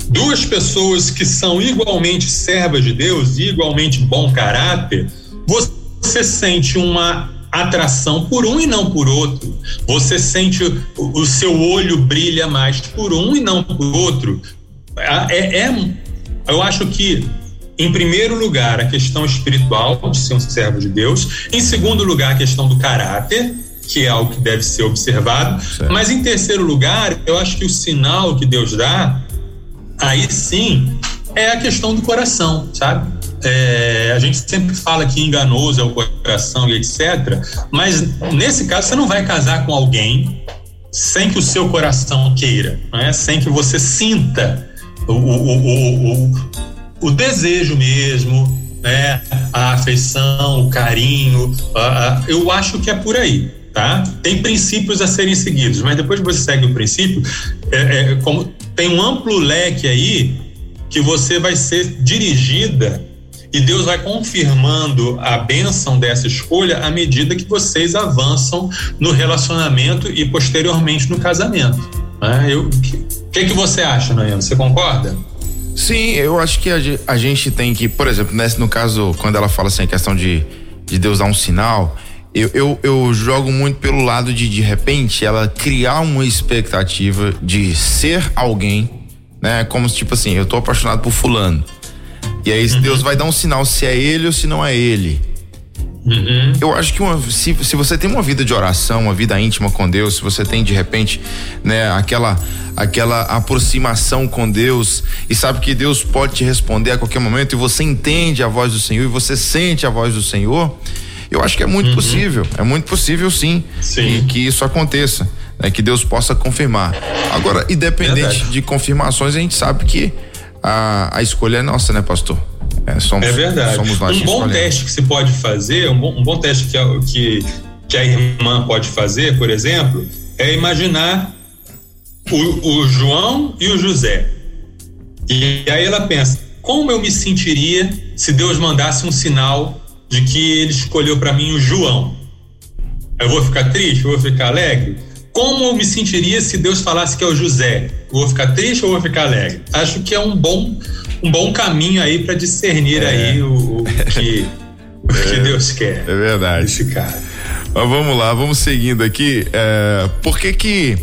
Duas pessoas que são igualmente servas de Deus, igualmente bom caráter, você sente uma atração por um e não por outro. Você sente o, o seu olho brilha mais por um e não por outro. É, é, eu acho que em primeiro lugar, a questão espiritual de ser um servo de Deus. Em segundo lugar, a questão do caráter, que é algo que deve ser observado. Certo. Mas em terceiro lugar, eu acho que o sinal que Deus dá, aí sim, é a questão do coração, sabe? É, a gente sempre fala que enganoso é o coração e etc. Mas nesse caso, você não vai casar com alguém sem que o seu coração queira, né? sem que você sinta o, o, o, o, desejo mesmo, né? a afeição, o carinho. A, a, eu acho que é por aí. Tá? Tem princípios a serem seguidos, mas depois que você segue o princípio, é, é, como tem um amplo leque aí que você vai ser dirigida e Deus vai confirmando a bênção dessa escolha à medida que vocês avançam no relacionamento e posteriormente no casamento. Né? O que, que, que você acha, Noemi? Você concorda? Sim, eu acho que a, a, gente tem que, por exemplo, nesse, no caso, quando ela fala assim, a questão de, de Deus dar um sinal, eu, eu, eu, jogo muito pelo lado de, de repente, ela criar uma expectativa de ser alguém, né? Como tipo assim, eu tô apaixonado por fulano. E aí uhum. Deus vai dar um sinal se é ele ou se não é ele. Uhum. Eu acho que uma, se, se você tem uma vida de oração, uma vida íntima com Deus, se você tem de repente, né, aquela aquela aproximação com Deus e sabe que Deus pode te responder a qualquer momento e você entende a voz do Senhor e você sente a voz do Senhor, eu acho que é muito uhum. possível, é muito possível sim, sim. que isso aconteça, né, que Deus possa confirmar. Agora, independente Verdade. de confirmações, a gente sabe que a, a escolha é nossa, né, pastor? É, somos, é verdade. Somos nós um bom escolhemos. teste que se pode fazer, um bom, um bom teste que a, que, que a irmã pode fazer, por exemplo, é imaginar o, o João e o José. E aí ela pensa: como eu me sentiria se Deus mandasse um sinal de que ele escolheu para mim o João? Eu vou ficar triste? Eu vou ficar alegre? Como eu me sentiria se Deus falasse que é o José? Vou ficar triste ou vou ficar alegre? Acho que é um bom, um bom caminho aí para discernir é. aí o, o que, o que é, Deus quer. É verdade. Esse cara. Mas vamos lá, vamos seguindo aqui. É, por que que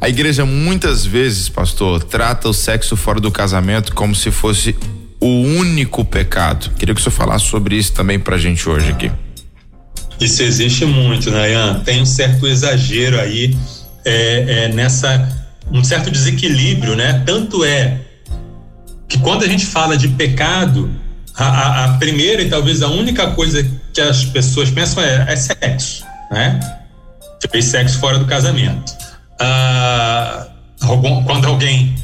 a igreja muitas vezes, pastor, trata o sexo fora do casamento como se fosse o único pecado? Queria que o senhor falasse sobre isso também pra gente hoje aqui. Isso existe muito, né, Ian? Tem um certo exagero aí é, é, nessa, um certo desequilíbrio, né? Tanto é que quando a gente fala de pecado, a, a, a primeira e talvez a única coisa que as pessoas pensam é, é sexo, né? Fez sexo fora do casamento. Ah, quando alguém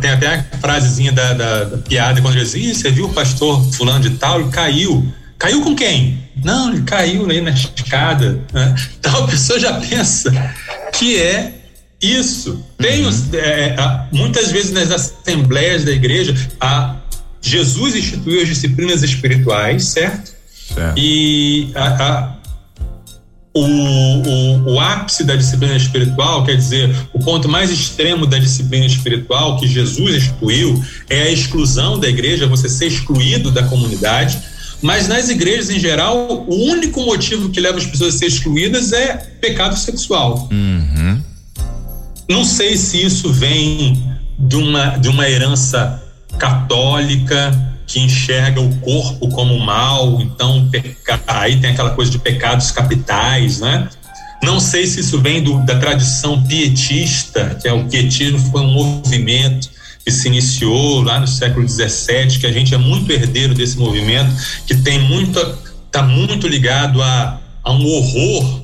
tem até a frasezinha da, da, da piada quando diz, Ih, você viu o pastor fulano de tal, ele caiu. Caiu com quem? Não, ele caiu aí na escada. Né? Então a pessoa já pensa que é isso. Tem uhum. é, muitas vezes nas assembleias da igreja, a, Jesus instituiu as disciplinas espirituais, certo? certo. E a, a, o, o, o, ápice da disciplina espiritual, quer dizer, o ponto mais extremo da disciplina espiritual que Jesus excluiu é a exclusão da igreja, você ser excluído da comunidade. Mas nas igrejas em geral, o único motivo que leva as pessoas a ser excluídas é pecado sexual. Uhum. Não sei se isso vem de uma, de uma herança católica que enxerga o corpo como mal, então aí tem aquela coisa de pecados capitais, né? Não sei se isso vem do, da tradição pietista, que é o pietismo foi um movimento que se iniciou lá no século XVII, que a gente é muito herdeiro desse movimento, que tem muito, está muito ligado a, a um horror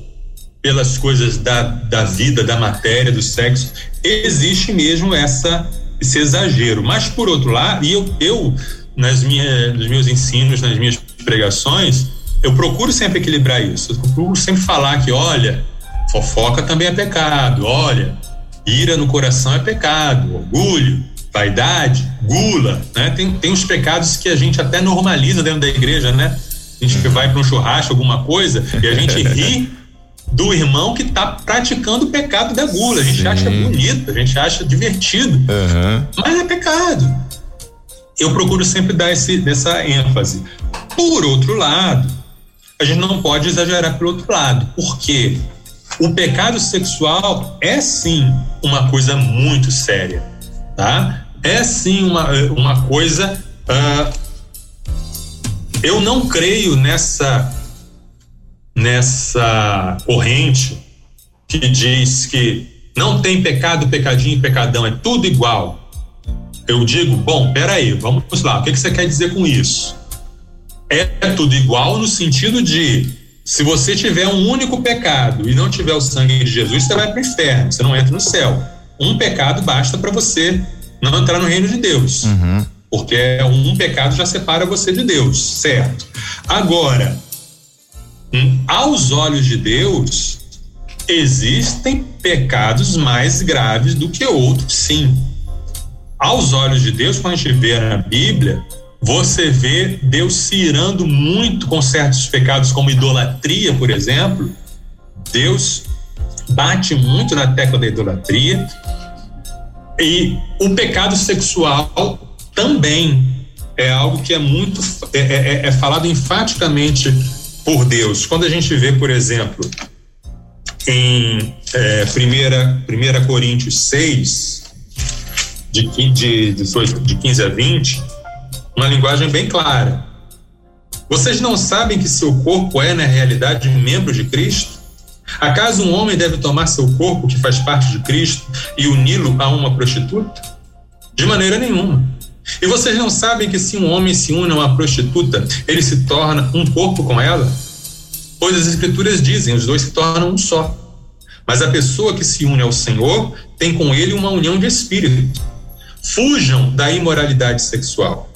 pelas coisas da, da vida, da matéria, do sexo. Existe mesmo essa esse exagero. Mas por outro lado, e eu, eu nas minhas, nos meus ensinos, nas minhas pregações, eu procuro sempre equilibrar isso. Eu procuro sempre falar que, olha, fofoca também é pecado, olha, ira no coração é pecado, orgulho, vaidade, gula, né? Tem, tem os pecados que a gente até normaliza dentro da igreja, né? A gente vai para um churrasco, alguma coisa, e a gente ri do irmão que está praticando o pecado da gula. A gente Sim. acha bonito, a gente acha divertido, uhum. mas é pecado eu procuro sempre dar esse, essa ênfase. Por outro lado, a gente não pode exagerar pelo outro lado, porque o pecado sexual é sim uma coisa muito séria, tá? É sim uma, uma coisa. Uh, eu não creio nessa nessa corrente que diz que não tem pecado, pecadinho e pecadão, é tudo igual eu digo, bom, peraí, vamos lá, o que, que você quer dizer com isso? É tudo igual no sentido de se você tiver um único pecado e não tiver o sangue de Jesus, você vai para o inferno, você não entra no céu. Um pecado basta para você não entrar no reino de Deus. Uhum. Porque um pecado já separa você de Deus, certo? Agora, hum, aos olhos de Deus, existem pecados mais graves do que outros, sim aos olhos de Deus, quando a gente vê na Bíblia, você vê Deus se irando muito com certos pecados, como idolatria, por exemplo. Deus bate muito na tecla da idolatria. E o pecado sexual também é algo que é muito é, é, é, é falado enfaticamente por Deus. Quando a gente vê, por exemplo, em é, primeira, primeira Coríntios 6, de, de, de, de 15 a 20, uma linguagem bem clara. Vocês não sabem que seu corpo é, na realidade, membro de Cristo? Acaso um homem deve tomar seu corpo, que faz parte de Cristo, e uni-lo a uma prostituta? De maneira nenhuma. E vocês não sabem que se um homem se une a uma prostituta, ele se torna um corpo com ela? Pois as Escrituras dizem: os dois se tornam um só. Mas a pessoa que se une ao Senhor tem com ele uma união de espírito. Fujam da imoralidade sexual.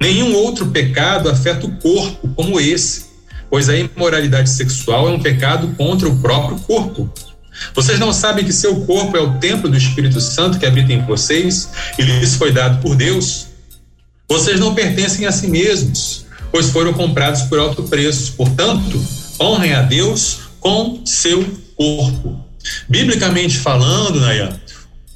Nenhum outro pecado afeta o corpo como esse, pois a imoralidade sexual é um pecado contra o próprio corpo. Vocês não sabem que seu corpo é o templo do Espírito Santo que habita em vocês e lhes foi dado por Deus? Vocês não pertencem a si mesmos, pois foram comprados por alto preço. Portanto, honrem a Deus com seu corpo. Biblicamente falando, Nayan,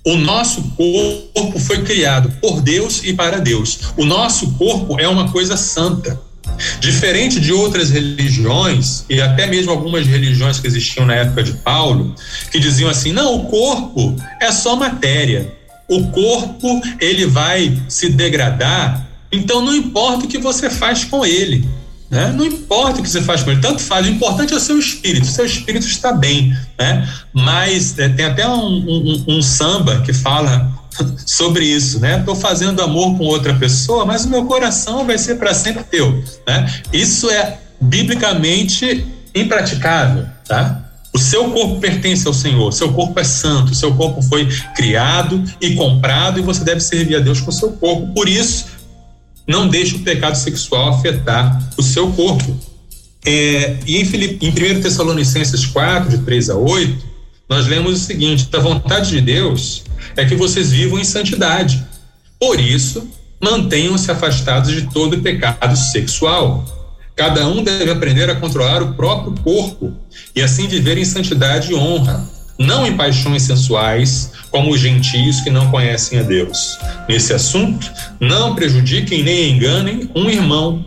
o nosso corpo foi criado por Deus e para Deus. O nosso corpo é uma coisa santa. Diferente de outras religiões, e até mesmo algumas religiões que existiam na época de Paulo, que diziam assim: não, o corpo é só matéria. O corpo ele vai se degradar, então não importa o que você faz com ele. Né? Não importa o que você faz com ele, tanto faz, o importante é o seu espírito, o seu espírito está bem. Né? Mas é, tem até um, um, um, samba que fala sobre isso, né? Estou fazendo amor com outra pessoa, mas o meu coração vai ser para sempre teu. Né? Isso é biblicamente impraticável, tá? O seu corpo pertence ao Senhor, seu corpo é santo, seu corpo foi criado e comprado e você deve servir a Deus com o seu corpo. Por isso, não deixe o pecado sexual afetar o seu corpo. É, e em, Filipe, em 1 Tessalonicenses 4, de 3 a 8, nós lemos o seguinte: a vontade de Deus é que vocês vivam em santidade. Por isso, mantenham-se afastados de todo pecado sexual. Cada um deve aprender a controlar o próprio corpo e assim viver em santidade e honra, não em paixões sensuais, como os gentios que não conhecem a Deus. Nesse assunto, não prejudiquem nem enganem um irmão,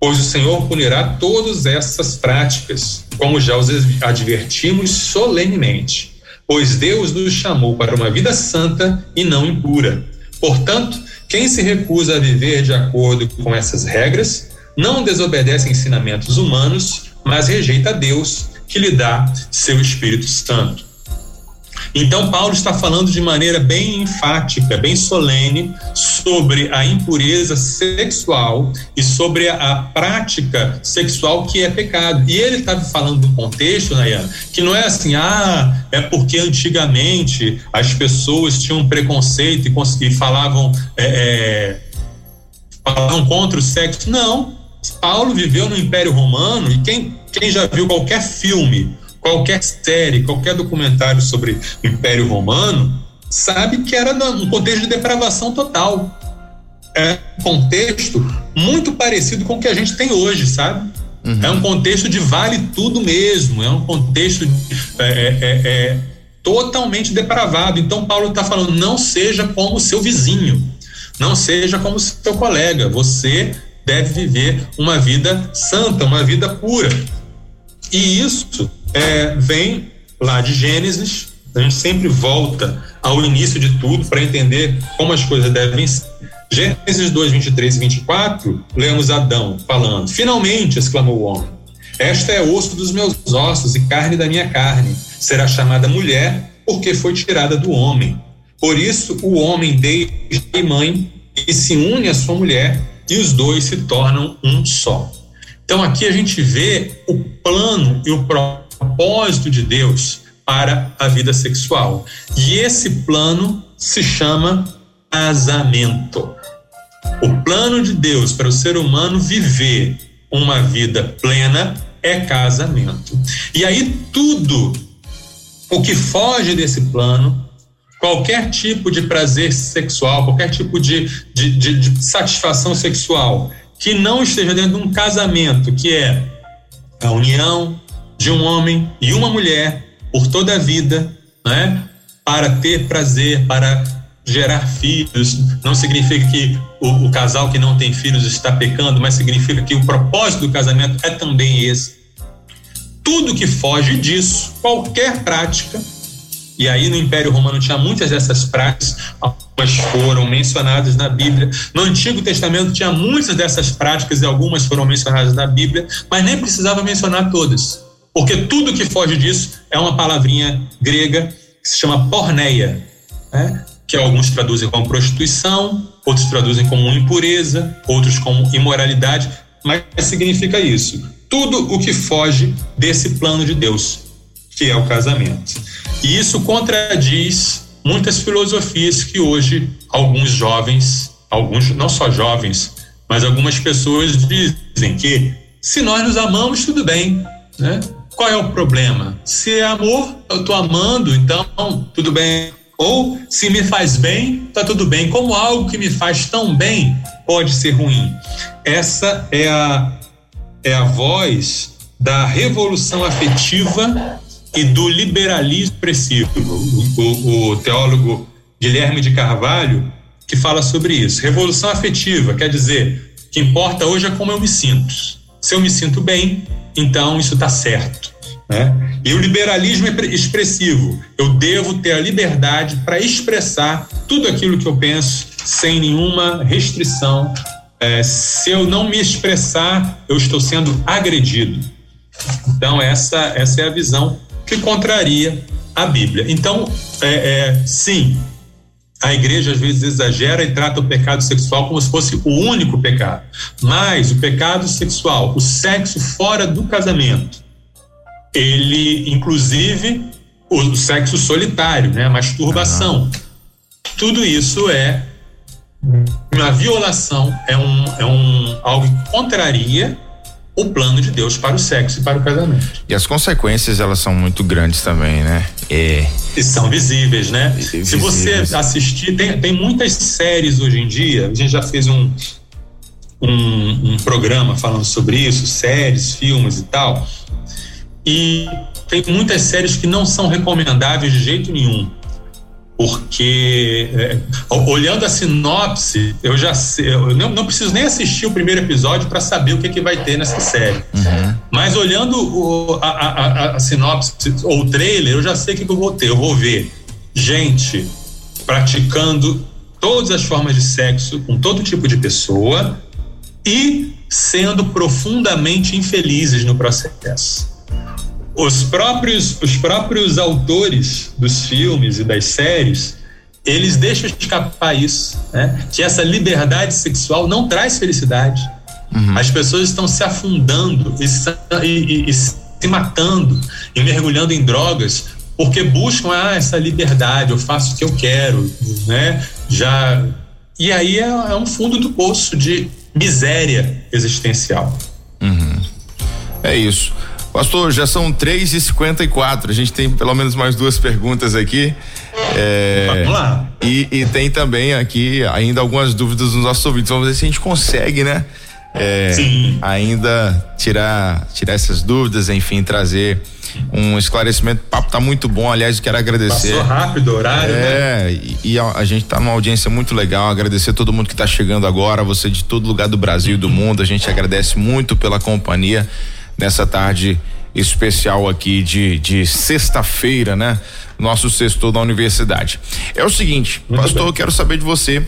pois o Senhor punirá todas essas práticas, como já os advertimos solenemente. Pois Deus nos chamou para uma vida santa e não impura. Portanto, quem se recusa a viver de acordo com essas regras não desobedece ensinamentos humanos, mas rejeita Deus, que lhe dá seu Espírito Santo. Então, Paulo está falando de maneira bem enfática, bem solene, sobre a impureza sexual e sobre a, a prática sexual que é pecado. E ele estava falando do contexto, Nayana, que não é assim, ah, é porque antigamente as pessoas tinham preconceito e, e falavam, é, é, falavam contra o sexo. Não. Paulo viveu no Império Romano e quem, quem já viu qualquer filme qualquer série, qualquer documentário sobre o Império Romano, sabe que era um contexto de depravação total. É um contexto muito parecido com o que a gente tem hoje, sabe? Uhum. É um contexto de vale tudo mesmo, é um contexto de, é, é, é, é totalmente depravado. Então, Paulo está falando: não seja como o seu vizinho, não seja como o seu colega, você deve viver uma vida santa, uma vida pura. E isso é, vem lá de Gênesis, a gente sempre volta ao início de tudo para entender como as coisas devem ser. Gênesis 2, 23 e 24, lemos Adão falando: Finalmente, exclamou o homem, esta é osso dos meus ossos e carne da minha carne. Será chamada mulher, porque foi tirada do homem. Por isso, o homem deixa mãe e se une à sua mulher, e os dois se tornam um só. Então, aqui a gente vê o plano e o propósito propósito de Deus para a vida sexual. E esse plano se chama casamento. O plano de Deus para o ser humano viver uma vida plena é casamento. E aí tudo o que foge desse plano, qualquer tipo de prazer sexual, qualquer tipo de, de, de, de satisfação sexual que não esteja dentro de um casamento, que é a união, de um homem e uma mulher por toda a vida, né? Para ter prazer, para gerar filhos. Não significa que o, o, casal que não tem filhos está pecando, mas significa que o propósito do casamento é também esse. Tudo que foge disso, qualquer prática, e aí no Império Romano tinha muitas dessas práticas, algumas foram mencionadas na Bíblia. No Antigo Testamento tinha muitas dessas práticas e algumas foram mencionadas na Bíblia, mas nem precisava mencionar todas porque tudo que foge disso é uma palavrinha grega que se chama porneia, né? que alguns traduzem como prostituição, outros traduzem como impureza, outros como imoralidade, mas significa isso. Tudo o que foge desse plano de Deus, que é o casamento. E isso contradiz muitas filosofias que hoje alguns jovens, alguns não só jovens, mas algumas pessoas dizem que se nós nos amamos, tudo bem, né? Qual é o problema? Se é amor, eu estou amando, então tudo bem. Ou se me faz bem, tá tudo bem. Como algo que me faz tão bem pode ser ruim? Essa é a, é a voz da revolução afetiva e do liberalismo expressivo. O, o, o teólogo Guilherme de Carvalho que fala sobre isso. Revolução afetiva quer dizer que importa hoje é como eu me sinto. Se eu me sinto bem, então isso está certo. Né? E o liberalismo é expressivo. Eu devo ter a liberdade para expressar tudo aquilo que eu penso sem nenhuma restrição. É, se eu não me expressar, eu estou sendo agredido. Então, essa, essa é a visão que contraria a Bíblia. Então, é, é, sim, a igreja às vezes exagera e trata o pecado sexual como se fosse o único pecado. Mas o pecado sexual, o sexo fora do casamento, ele, inclusive, o sexo solitário, né, a masturbação, tudo isso é uma violação, é um, é um algo que contraria o plano de Deus para o sexo e para o casamento. E as consequências elas são muito grandes também, né? É. E são visíveis, né? Visíveis. Se você assistir, tem, tem muitas séries hoje em dia, a gente já fez um, um, um programa falando sobre isso, séries, filmes e tal. E tem muitas séries que não são recomendáveis de jeito nenhum porque é, olhando a sinopse, eu já sei, eu não, não, preciso nem assistir o primeiro episódio para saber o que, que vai ter nessa série. Uhum. Mas olhando o, a, a, a, sinopse ou o trailer, eu já sei o que, que eu vou ter. Eu vou ver gente praticando todas as formas de sexo com todo tipo de pessoa e sendo profundamente infelizes no processo os próprios, os próprios autores dos filmes e das séries, eles deixam escapar isso, né? Que essa liberdade sexual não traz felicidade. Uhum. As pessoas estão se afundando e, e, e, se matando e mergulhando em drogas porque buscam ah, essa liberdade, eu faço o que eu quero, né? Já e aí é, é um fundo do poço de miséria existencial. Uhum. É isso. Pastor, já são três e cinquenta e quatro, a gente tem pelo menos mais duas perguntas aqui. É, Vamos lá. E, e, tem também aqui ainda algumas dúvidas dos nossos ouvintes. Vamos ver se a gente consegue, né? É, Sim. Ainda tirar, tirar essas dúvidas, enfim, trazer um esclarecimento. O papo tá muito bom, aliás, quero agradecer. Passou rápido o horário, é, né? E, e a, a, gente tá numa audiência muito legal, agradecer todo mundo que tá chegando agora, você de todo lugar do Brasil e do mundo, a gente agradece muito pela companhia nessa tarde especial aqui de, de sexta-feira, né? Nosso sexto da universidade. É o seguinte, Muito pastor, bem. eu quero saber de você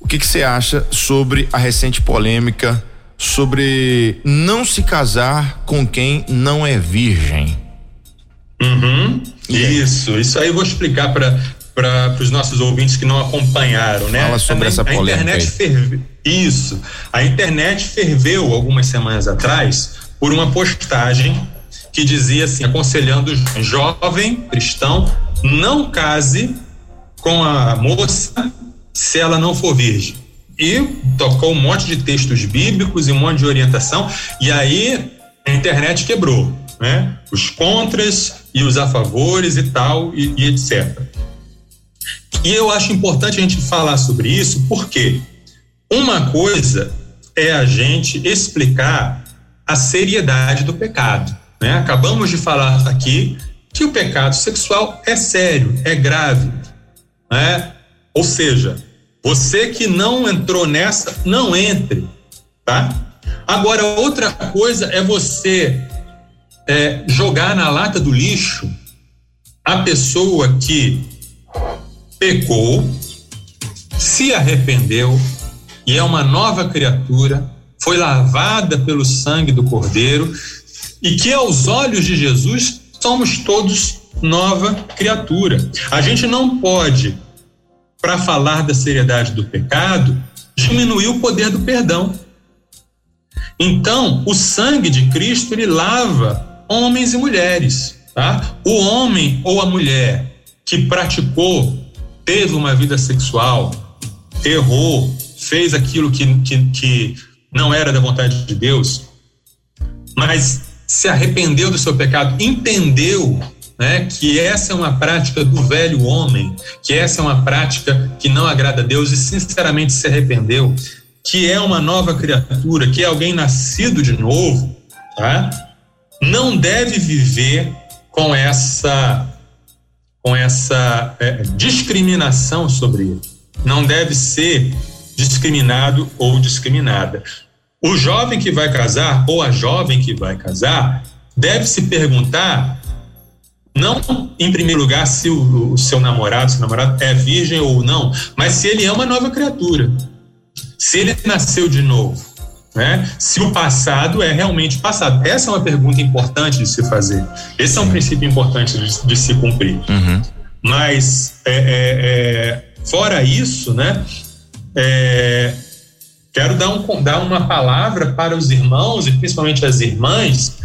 o que, que você acha sobre a recente polêmica sobre não se casar com quem não é virgem. Uhum. Isso, isso aí eu vou explicar para para os nossos ouvintes que não acompanharam, né? Fala sobre essa polêmica. A internet ferve, isso. A internet ferveu algumas semanas atrás por uma postagem que dizia assim, aconselhando jovem cristão, não case com a moça se ela não for virgem. E tocou um monte de textos bíblicos e um monte de orientação, e aí a internet quebrou, né? Os contras e os a favores e tal, e, e etc. E eu acho importante a gente falar sobre isso, porque uma coisa é a gente explicar a seriedade do pecado. Né? Acabamos de falar aqui que o pecado sexual é sério, é grave. Né? Ou seja, você que não entrou nessa, não entre. Tá? Agora, outra coisa é você é, jogar na lata do lixo a pessoa que pecou, se arrependeu e é uma nova criatura foi lavada pelo sangue do Cordeiro e que aos olhos de Jesus somos todos nova criatura. A gente não pode, para falar da seriedade do pecado, diminuir o poder do perdão. Então, o sangue de Cristo ele lava homens e mulheres, tá? O homem ou a mulher que praticou, teve uma vida sexual, errou, fez aquilo que, que, que não era da vontade de Deus, mas se arrependeu do seu pecado, entendeu né, que essa é uma prática do velho homem, que essa é uma prática que não agrada a Deus e sinceramente se arrependeu, que é uma nova criatura, que é alguém nascido de novo, tá? não deve viver com essa com essa é, discriminação sobre ele. Não deve ser discriminado ou discriminada. O jovem que vai casar ou a jovem que vai casar deve se perguntar não em primeiro lugar se o, o, seu namorado, seu namorado é virgem ou não, mas se ele é uma nova criatura, se ele nasceu de novo, né? Se o passado é realmente passado. Essa é uma pergunta importante de se fazer. Esse é um princípio importante de, de se cumprir. Uhum. Mas é, é, é, fora isso, né? É, quero dar, um, dar uma palavra para os irmãos e principalmente as irmãs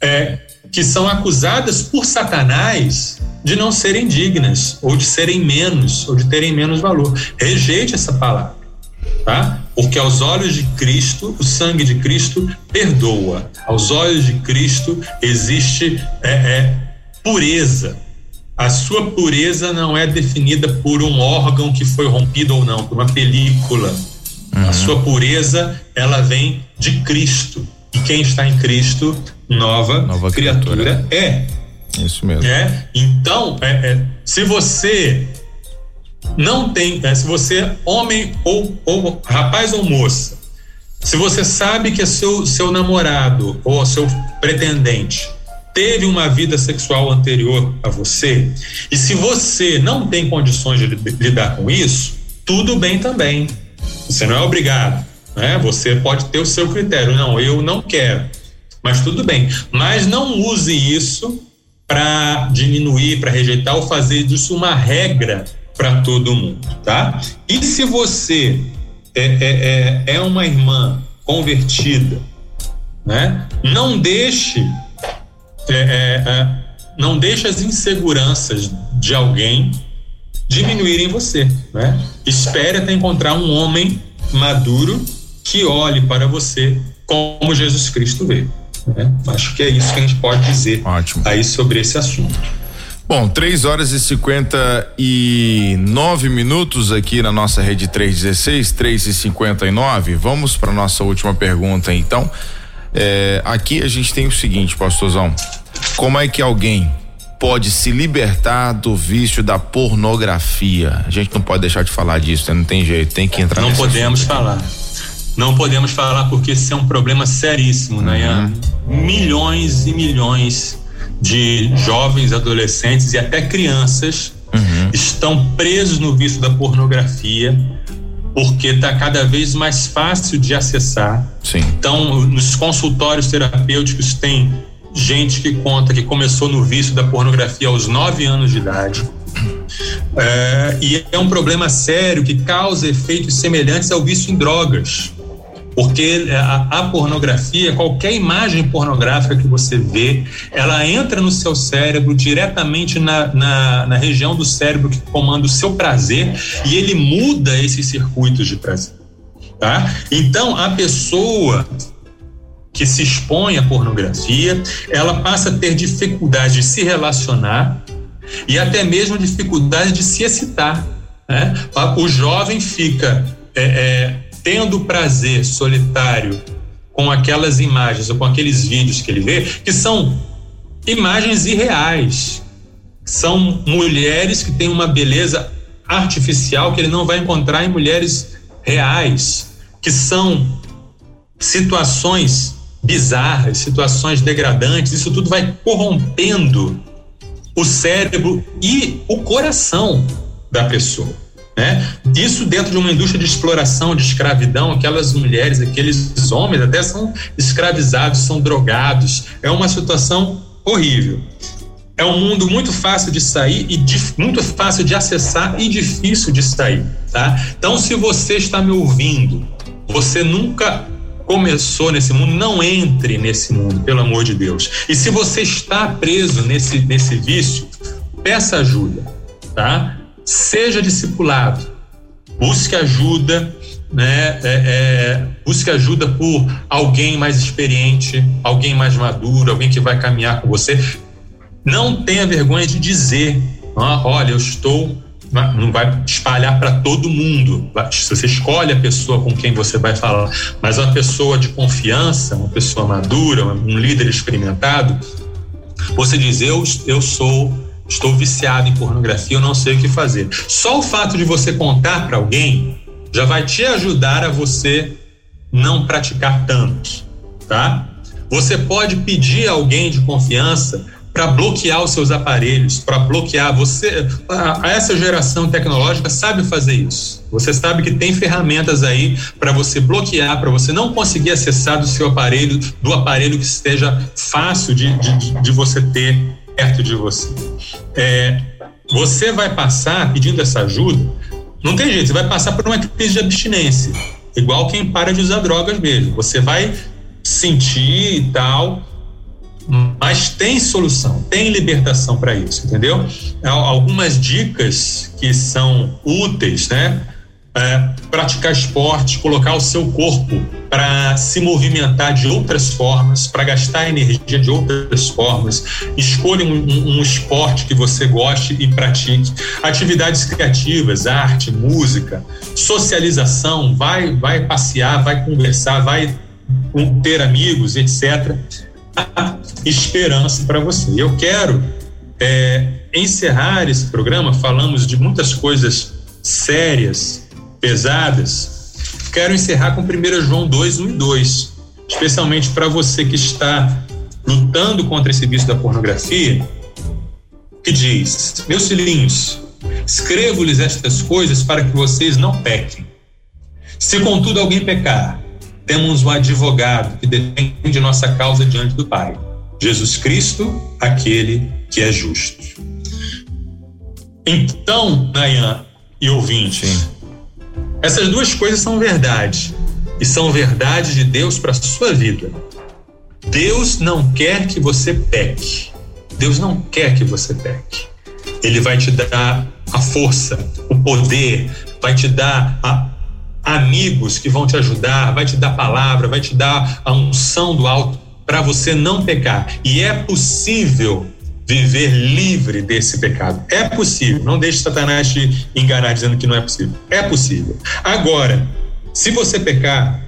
é, que são acusadas por Satanás de não serem dignas, ou de serem menos, ou de terem menos valor. Rejeite essa palavra, tá? Porque aos olhos de Cristo, o sangue de Cristo perdoa. Aos olhos de Cristo existe é, é, pureza, a sua pureza não é definida por um órgão que foi rompido ou não, por uma película. Uhum. A sua pureza, ela vem de Cristo. E quem está em Cristo, nova, nova criatura. criatura é. Isso mesmo. É? Então, é, é, se você não tem, é, se você, homem ou, ou rapaz ou moça, se você sabe que é seu, seu namorado ou seu pretendente teve uma vida sexual anterior a você, e se você não tem condições de lidar com isso, tudo bem também. Você não é obrigado, né? Você pode ter o seu critério. Não, eu não quero. Mas tudo bem. Mas não use isso para diminuir, para rejeitar ou fazer disso uma regra para todo mundo, tá? E se você é, é, é, é uma irmã convertida, né? Não deixe é, é, é, não deixe as inseguranças de alguém diminuírem você, né? Espere até encontrar um homem maduro que olhe para você como Jesus Cristo vê. Né? Acho que é isso que a gente pode dizer Ótimo. aí sobre esse assunto. Bom, 3 horas e 59 minutos aqui na nossa rede 316, 3 e 59. Vamos para nossa última pergunta, então. É, aqui a gente tem o seguinte, pastorzão. Como é que alguém pode se libertar do vício da pornografia? A gente não pode deixar de falar disso, né? não tem jeito, tem que entrar Não podemos falar. Não podemos falar porque esse é um problema seríssimo, né? uhum. né? Milhões e milhões de jovens, adolescentes e até crianças uhum. estão presos no vício da pornografia porque está cada vez mais fácil de acessar. Sim. Então, nos consultórios terapêuticos tem gente que conta que começou no vício da pornografia aos 9 anos de idade. É, e é um problema sério que causa efeitos semelhantes ao vício em drogas. Porque a, a, pornografia, qualquer imagem pornográfica que você vê, ela entra no seu cérebro diretamente na, na, na região do cérebro que comanda o seu prazer e ele muda esses circuitos de prazer. Tá? Então, a pessoa que se expõe à pornografia, ela passa a ter dificuldade de se relacionar e até mesmo dificuldade de se excitar. Né? O jovem fica é, é, tendo prazer solitário com aquelas imagens ou com aqueles vídeos que ele vê, que são imagens irreais. São mulheres que têm uma beleza artificial que ele não vai encontrar em mulheres reais, que são situações bizarras, situações degradantes, isso tudo vai corrompendo o cérebro e o coração da pessoa. Né? Isso dentro de uma indústria de exploração, de escravidão, aquelas mulheres, aqueles homens até são escravizados, são drogados. É uma situação horrível. É um mundo muito fácil de sair e muito fácil de acessar e difícil de sair, tá? Então, se você está me ouvindo, você nunca começou nesse mundo, não entre nesse mundo, pelo amor de Deus. E se você está preso nesse, nesse vício, peça ajuda, tá? seja discipulado, busque ajuda, né? É, é, busque ajuda por alguém mais experiente, alguém mais maduro, alguém que vai caminhar com você. Não tenha vergonha de dizer, ah, olha, eu estou não vai espalhar para todo mundo. Você escolhe a pessoa com quem você vai falar, mas uma pessoa de confiança, uma pessoa madura, um líder experimentado, você diz: Eu, eu sou estou viciado em pornografia, eu não sei o que fazer. Só o fato de você contar para alguém já vai te ajudar a você não praticar tanto, tá? Você pode pedir a alguém de confiança para bloquear os seus aparelhos, para bloquear você. A, essa geração tecnológica sabe fazer isso. Você sabe que tem ferramentas aí para você bloquear, para você não conseguir acessar do seu aparelho, do aparelho que esteja fácil de, de, de você ter perto de você. É, você vai passar pedindo essa ajuda, não tem jeito, você vai passar por uma crise de abstinência, igual quem para de usar drogas mesmo. Você vai sentir e tal, mas tem solução, tem libertação para isso, entendeu? Algumas dicas que são úteis, né? é, praticar esporte, colocar o seu corpo para se movimentar de outras formas, para gastar energia de outras formas. Escolha um, um, um, esporte que você goste e pratique. Atividades criativas, arte, música, socialização, vai, vai passear, vai conversar, vai ter amigos, etc. Esperança para você. Eu quero é, encerrar esse programa. Falamos de muitas coisas sérias, pesadas, quero encerrar com 1 João 2, 1 e 2, especialmente para você que está lutando contra esse vício da pornografia, que diz: Meus filhinhos, escrevo-lhes estas coisas para que vocês não pequem. Se contudo alguém pecar, temos um advogado que defende nossa causa diante do Pai, Jesus Cristo, aquele que é justo. Então, Nayan e ouvinte, Sim. Essas duas coisas são verdade e são verdade de Deus para sua vida. Deus não quer que você peque. Deus não quer que você peque. Ele vai te dar a força, o poder, vai te dar a, amigos que vão te ajudar, vai te dar palavra, vai te dar a unção do alto para você não pecar. E é possível viver livre desse pecado. É possível. Não deixe Satanás te enganar dizendo que não é possível. É possível. Agora, se você pecar,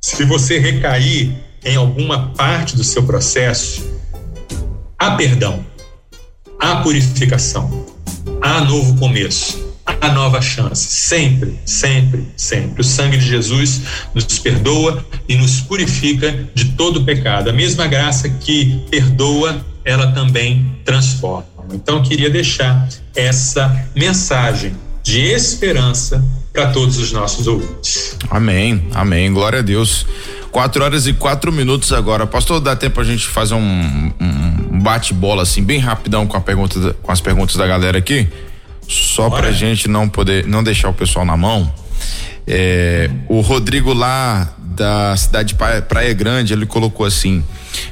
se você recair em alguma parte do seu processo, há perdão, há purificação, há novo começo, há nova chance. Sempre, sempre, sempre. O sangue de Jesus nos perdoa e nos purifica de todo pecado. A mesma graça que perdoa ela também transforma. Então, queria deixar essa mensagem de esperança para todos os nossos ouvintes. Amém, amém. Glória a Deus. Quatro horas e quatro minutos agora. Pastor, dá tempo a gente fazer um, um bate-bola assim, bem rapidão com, a pergunta, com as perguntas da galera aqui? Só para a gente não poder, não deixar o pessoal na mão. É, o Rodrigo lá da cidade de Praia Grande, ele colocou assim: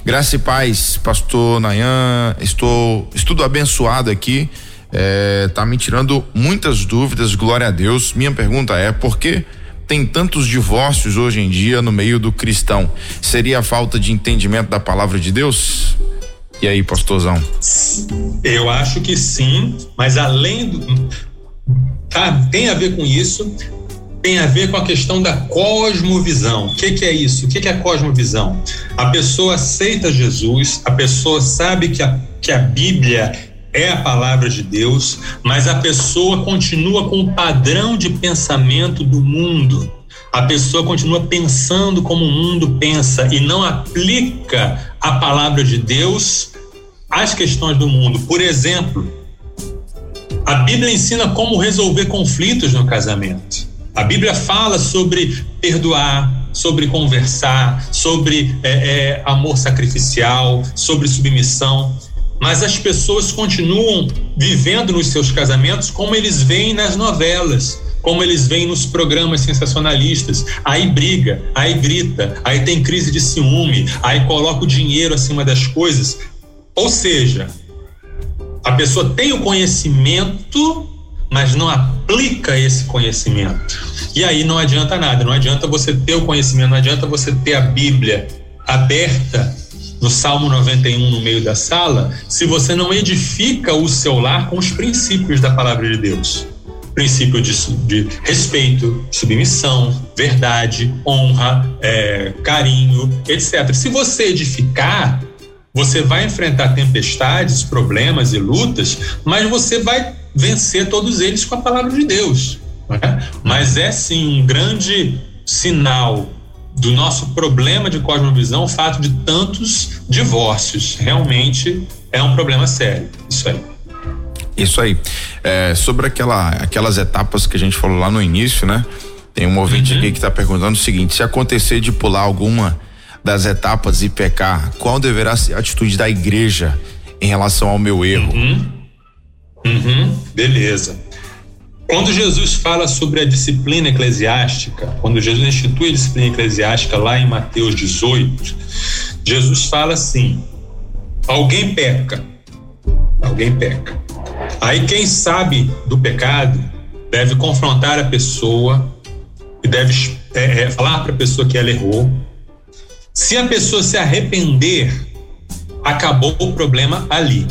Graça e paz, pastor Nayan, estou estudo abençoado aqui, é, tá me tirando muitas dúvidas, glória a Deus. Minha pergunta é: por que tem tantos divórcios hoje em dia no meio do cristão? Seria a falta de entendimento da palavra de Deus? E aí, pastorzão? Eu acho que sim, mas além do. Tá, tem a ver com isso, tem a ver com a questão da cosmovisão. O que, que é isso? O que, que é cosmovisão? A pessoa aceita Jesus, a pessoa sabe que a, que a Bíblia é a palavra de Deus, mas a pessoa continua com o padrão de pensamento do mundo. A pessoa continua pensando como o mundo pensa e não aplica a palavra de Deus às questões do mundo. Por exemplo, a Bíblia ensina como resolver conflitos no casamento. A Bíblia fala sobre perdoar, sobre conversar, sobre é, é, amor sacrificial, sobre submissão. Mas as pessoas continuam vivendo nos seus casamentos como eles veem nas novelas, como eles veem nos programas sensacionalistas. Aí briga, aí grita, aí tem crise de ciúme, aí coloca o dinheiro acima das coisas. Ou seja, a pessoa tem o conhecimento mas não aplica esse conhecimento. E aí não adianta nada, não adianta você ter o conhecimento, não adianta você ter a Bíblia aberta no Salmo 91 no meio da sala, se você não edifica o seu lar com os princípios da palavra de Deus. Princípio de, de respeito, submissão, verdade, honra, é, carinho, etc. Se você edificar, você vai enfrentar tempestades, problemas e lutas, mas você vai vencer todos eles com a palavra de Deus. Né? Mas é sim um grande sinal do nosso problema de cosmovisão o fato de tantos divórcios. Realmente é um problema sério. Isso aí. Isso aí. É, sobre aquela, aquelas etapas que a gente falou lá no início, né? Tem um ouvinte uhum. aqui que está perguntando o seguinte: se acontecer de pular alguma das etapas e pecar, qual deverá ser a atitude da igreja em relação ao meu erro? Uhum. Uhum, beleza. Quando Jesus fala sobre a disciplina eclesiástica, quando Jesus institui a disciplina eclesiástica lá em Mateus 18, Jesus fala assim: alguém peca, alguém peca. Aí quem sabe do pecado deve confrontar a pessoa e deve é, é, falar para a pessoa que ela errou. Se a pessoa se arrepender, acabou o problema ali.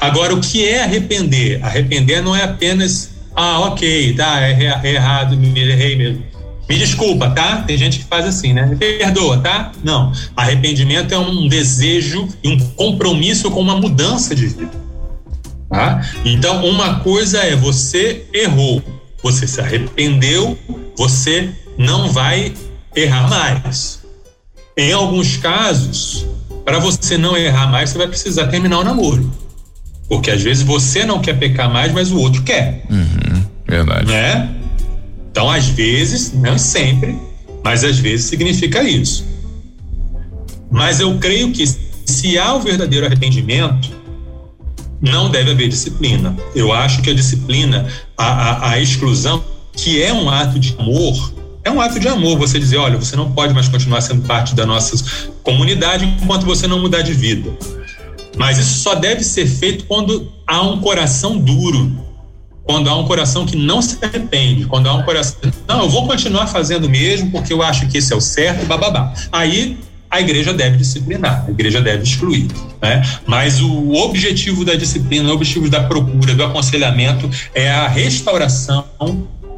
Agora, o que é arrepender? Arrepender não é apenas, ah, ok, tá, é, errado, me errei mesmo. Me desculpa, tá? Tem gente que faz assim, né? Me perdoa, tá? Não. Arrependimento é um desejo e um compromisso com uma mudança de vida. Tá? Então, uma coisa é você errou, você se arrependeu, você não vai errar mais. Em alguns casos, para você não errar mais, você vai precisar terminar o namoro. Porque às vezes você não quer pecar mais, mas o outro quer. Uhum, verdade. Né? Então, às vezes, não sempre, mas às vezes significa isso. Mas eu creio que se há o verdadeiro arrependimento, não deve haver disciplina. Eu acho que a disciplina, a, a, a exclusão, que é um ato de amor, é um ato de amor você dizer, olha, você não pode mais continuar sendo parte da nossa comunidade enquanto você não mudar de vida. Mas isso só deve ser feito quando há um coração duro, quando há um coração que não se arrepende, quando há um coração, não, eu vou continuar fazendo mesmo porque eu acho que esse é o certo, bababá. Aí a igreja deve disciplinar, a igreja deve excluir. Né? Mas o objetivo da disciplina, o objetivo da procura, do aconselhamento é a restauração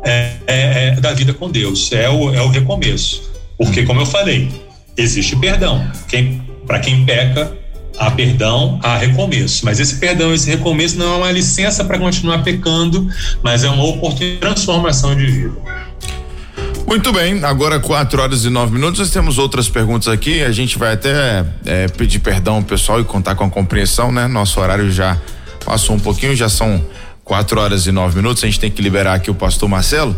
é, é, é, da vida com Deus, é o, é o recomeço. Porque, como eu falei, existe perdão. Quem, Para quem peca, há perdão, há recomeço. Mas esse perdão, esse recomeço não é uma licença para continuar pecando, mas é uma oportunidade de transformação de vida. Muito bem, agora 4 horas e 9 minutos. Nós temos outras perguntas aqui. A gente vai até é, pedir perdão ao pessoal e contar com a compreensão, né? Nosso horário já passou um pouquinho, já são 4 horas e 9 minutos. A gente tem que liberar aqui o pastor Marcelo.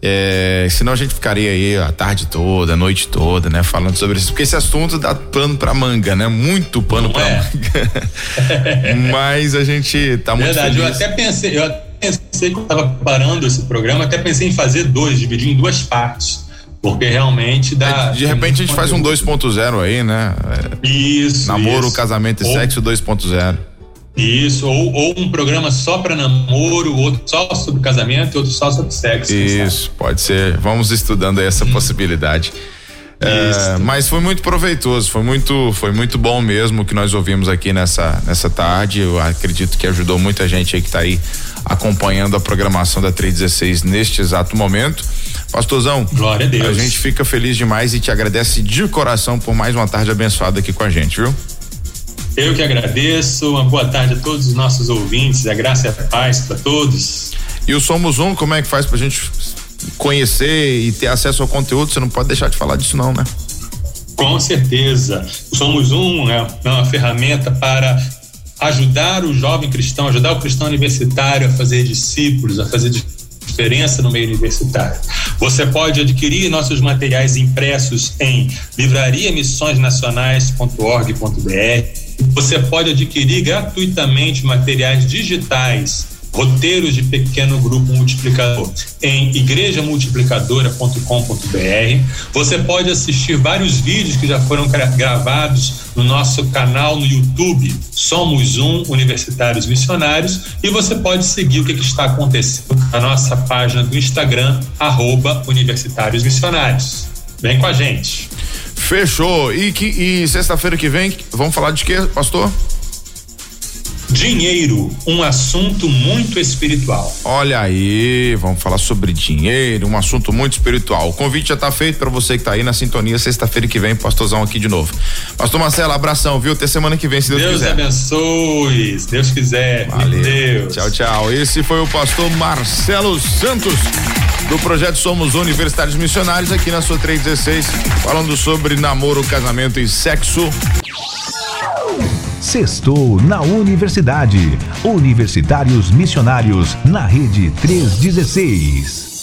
É, senão a gente ficaria aí a tarde toda, a noite toda, né? Falando sobre isso, porque esse assunto dá pano pra manga, né? Muito pano Não pra é. manga. Mas a gente tá muito Verdade, feliz. eu até pensei, eu pensei que eu estava preparando esse programa, até pensei em fazer dois, dividir em duas partes. Porque realmente dá. É, de repente a gente faz um 2.0 aí, né? Isso. Namoro, isso. casamento e ou, sexo 2.0. Isso, ou, ou, um programa só para namoro, outro só sobre casamento e outro só sobre sexo. Isso, pode ser. Vamos estudando essa hum. possibilidade. É, mas foi muito proveitoso, foi muito, foi muito bom mesmo o que nós ouvimos aqui nessa, nessa tarde. Eu acredito que ajudou muita gente aí que está aí acompanhando a programação da 316 neste exato momento. Pastorzão, Glória a Deus. A gente fica feliz demais e te agradece de coração por mais uma tarde abençoada aqui com a gente, viu? Eu que agradeço. Uma boa tarde a todos os nossos ouvintes. A graça e a paz para todos. E o Somos Um, como é que faz pra gente conhecer e ter acesso ao conteúdo? Você não pode deixar de falar disso, não, né? Com certeza. Somos Um é uma ferramenta para ajudar o jovem cristão, ajudar o cristão universitário a fazer discípulos, a fazer diferença no meio universitário. Você pode adquirir nossos materiais impressos em livrariamissõesnacionais.org.br. Você pode adquirir gratuitamente materiais digitais roteiros de pequeno grupo multiplicador em igrejamultiplicadora.com.br. Você pode assistir vários vídeos que já foram gravados no nosso canal no YouTube, Somos Um Universitários Missionários, e você pode seguir o que, que está acontecendo na nossa página do Instagram, arroba Universitários Missionários. Vem com a gente. Fechou. E, que, e sexta-feira que vem, vamos falar de quê, pastor? Dinheiro, um assunto muito espiritual. Olha aí, vamos falar sobre dinheiro, um assunto muito espiritual. O convite já está feito para você que está aí na sintonia, sexta-feira que vem, pastorzão aqui de novo. Pastor Marcelo, abração, viu? Até semana que vem, se Deus, Deus quiser. Deus abençoe, se Deus quiser. Valeu. Deus. Tchau, tchau. Esse foi o pastor Marcelo Santos do projeto Somos Universitários Missionários aqui na sua 316, falando sobre namoro, casamento e sexo. Sextou na Universidade. Universitários Missionários na Rede 316.